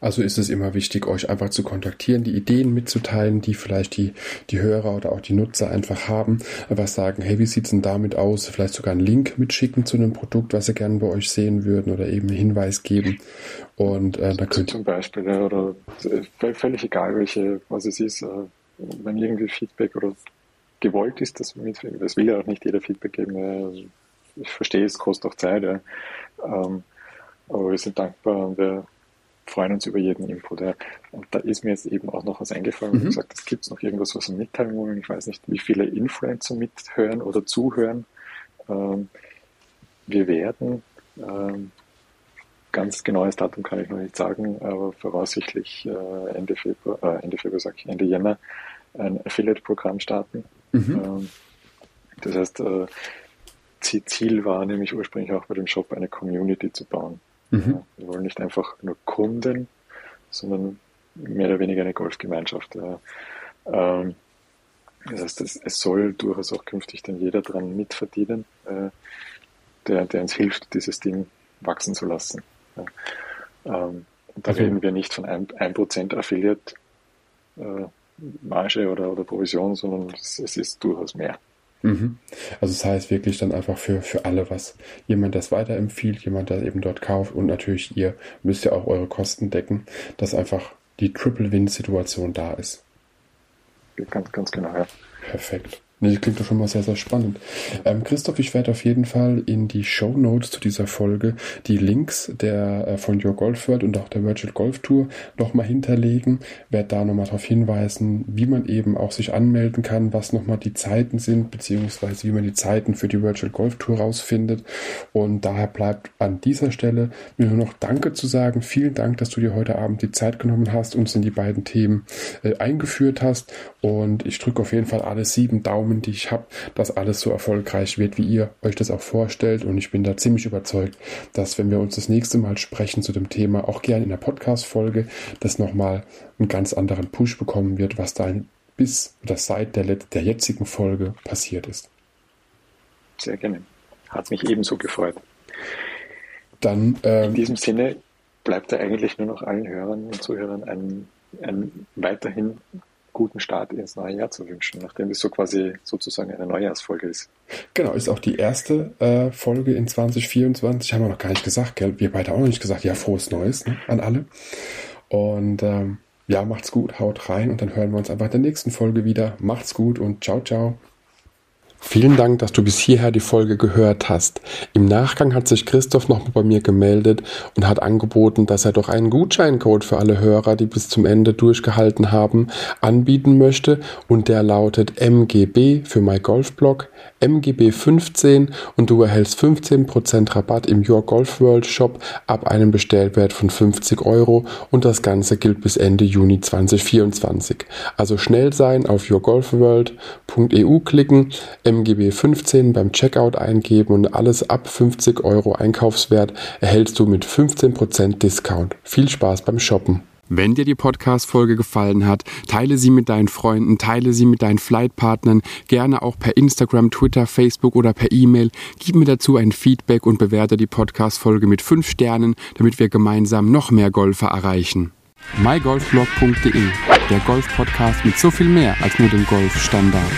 Also ist es immer wichtig, euch einfach zu kontaktieren, die Ideen mitzuteilen, die vielleicht die, die Hörer oder auch die Nutzer einfach haben. Einfach sagen, hey, wie sieht's denn damit aus? Vielleicht sogar einen Link mitschicken zu einem Produkt, was sie gerne bei euch sehen würden oder eben einen Hinweis geben. Und äh, da könnt Zum Beispiel, oder äh, völlig egal, welche, was es ist, äh, wenn irgendwie Feedback oder gewollt ist, das mit, das will ja auch nicht jeder Feedback geben. Also ich verstehe, es kostet auch Zeit, ja. Ähm, aber wir sind dankbar und wir freuen uns über jeden Input. Ja. Und da ist mir jetzt eben auch noch was eingefallen, mhm. wie gesagt, es gibt noch irgendwas, was wir mitteilen wollen. Ich weiß nicht, wie viele Influencer mithören oder zuhören. Ähm, wir werden, ähm, ganz genaues Datum kann ich noch nicht sagen, aber voraussichtlich äh, Ende Februar, äh, Ende Februar sag ich, Ende Jänner ein Affiliate-Programm starten. Mhm. Ähm, das heißt, äh, Ziel war nämlich ursprünglich auch bei dem Shop eine Community zu bauen. Mhm. Wir wollen nicht einfach nur Kunden, sondern mehr oder weniger eine Golfgemeinschaft. Ähm, das heißt, es, soll durchaus auch künftig dann jeder dran mitverdienen, äh, der, der uns hilft, dieses Ding wachsen zu lassen. Ähm, und da okay. reden wir nicht von 1% Affiliate äh, Marge oder, oder Provision, sondern es, es ist durchaus mehr. Mhm. Also das heißt wirklich dann einfach für, für alle was. Jemand, das weiterempfiehlt, jemand, der eben dort kauft und natürlich ihr müsst ja auch eure Kosten decken, dass einfach die Triple-Win-Situation da ist. Ganz, ganz genau, ja. Perfekt. Nee, das klingt doch schon mal sehr, sehr spannend. Ähm, Christoph, ich werde auf jeden Fall in die Show Notes zu dieser Folge die Links der äh, von Your Golf World und auch der Virtual Golf Tour nochmal hinterlegen. Werde da nochmal darauf hinweisen, wie man eben auch sich anmelden kann, was nochmal die Zeiten sind, beziehungsweise wie man die Zeiten für die Virtual Golf Tour rausfindet. Und daher bleibt an dieser Stelle mir nur noch Danke zu sagen. Vielen Dank, dass du dir heute Abend die Zeit genommen hast, uns in die beiden Themen äh, eingeführt hast. Und ich drücke auf jeden Fall alle sieben Daumen Daumen, die ich habe, dass alles so erfolgreich wird, wie ihr euch das auch vorstellt. Und ich bin da ziemlich überzeugt, dass wenn wir uns das nächste Mal sprechen zu dem Thema, auch gerne in der Podcast-Folge, das nochmal einen ganz anderen Push bekommen wird, was da bis oder seit der, der jetzigen Folge passiert ist. Sehr gerne. Hat mich ebenso gefreut. Dann, ähm, in diesem Sinne bleibt da eigentlich nur noch allen Hörern und Zuhörern ein, ein weiterhin guten Start ins neue Jahr zu wünschen, nachdem es so quasi sozusagen eine Neujahrsfolge ist. Genau, ist auch die erste äh, Folge in 2024. Haben wir noch gar nicht gesagt, gell? Wir beide auch noch nicht gesagt. Ja, frohes Neues ne? an alle. Und ähm, ja, macht's gut, haut rein und dann hören wir uns einfach in der nächsten Folge wieder. Macht's gut und ciao, ciao. Vielen Dank, dass du bis hierher die Folge gehört hast. Im Nachgang hat sich Christoph nochmal bei mir gemeldet und hat angeboten, dass er doch einen Gutscheincode für alle Hörer, die bis zum Ende durchgehalten haben, anbieten möchte und der lautet MGB für MyGolfBlog, MGB 15 und du erhältst 15% Rabatt im Your Golf World Shop ab einem Bestellwert von 50 Euro und das Ganze gilt bis Ende Juni 2024. Also schnell sein, auf yourgolfworld.eu klicken, MGB 15 beim Checkout eingeben und alles ab 50 Euro Einkaufswert erhältst du mit 15% Discount. Viel Spaß beim Shoppen. Wenn dir die Podcast-Folge gefallen hat, teile sie mit deinen Freunden, teile sie mit deinen Flightpartnern, gerne auch per Instagram, Twitter, Facebook oder per E-Mail. Gib mir dazu ein Feedback und bewerte die Podcast-Folge mit 5 Sternen, damit wir gemeinsam noch mehr Golfer erreichen. mygolfblog.de, der Golf-Podcast mit so viel mehr als nur dem Golfstandard.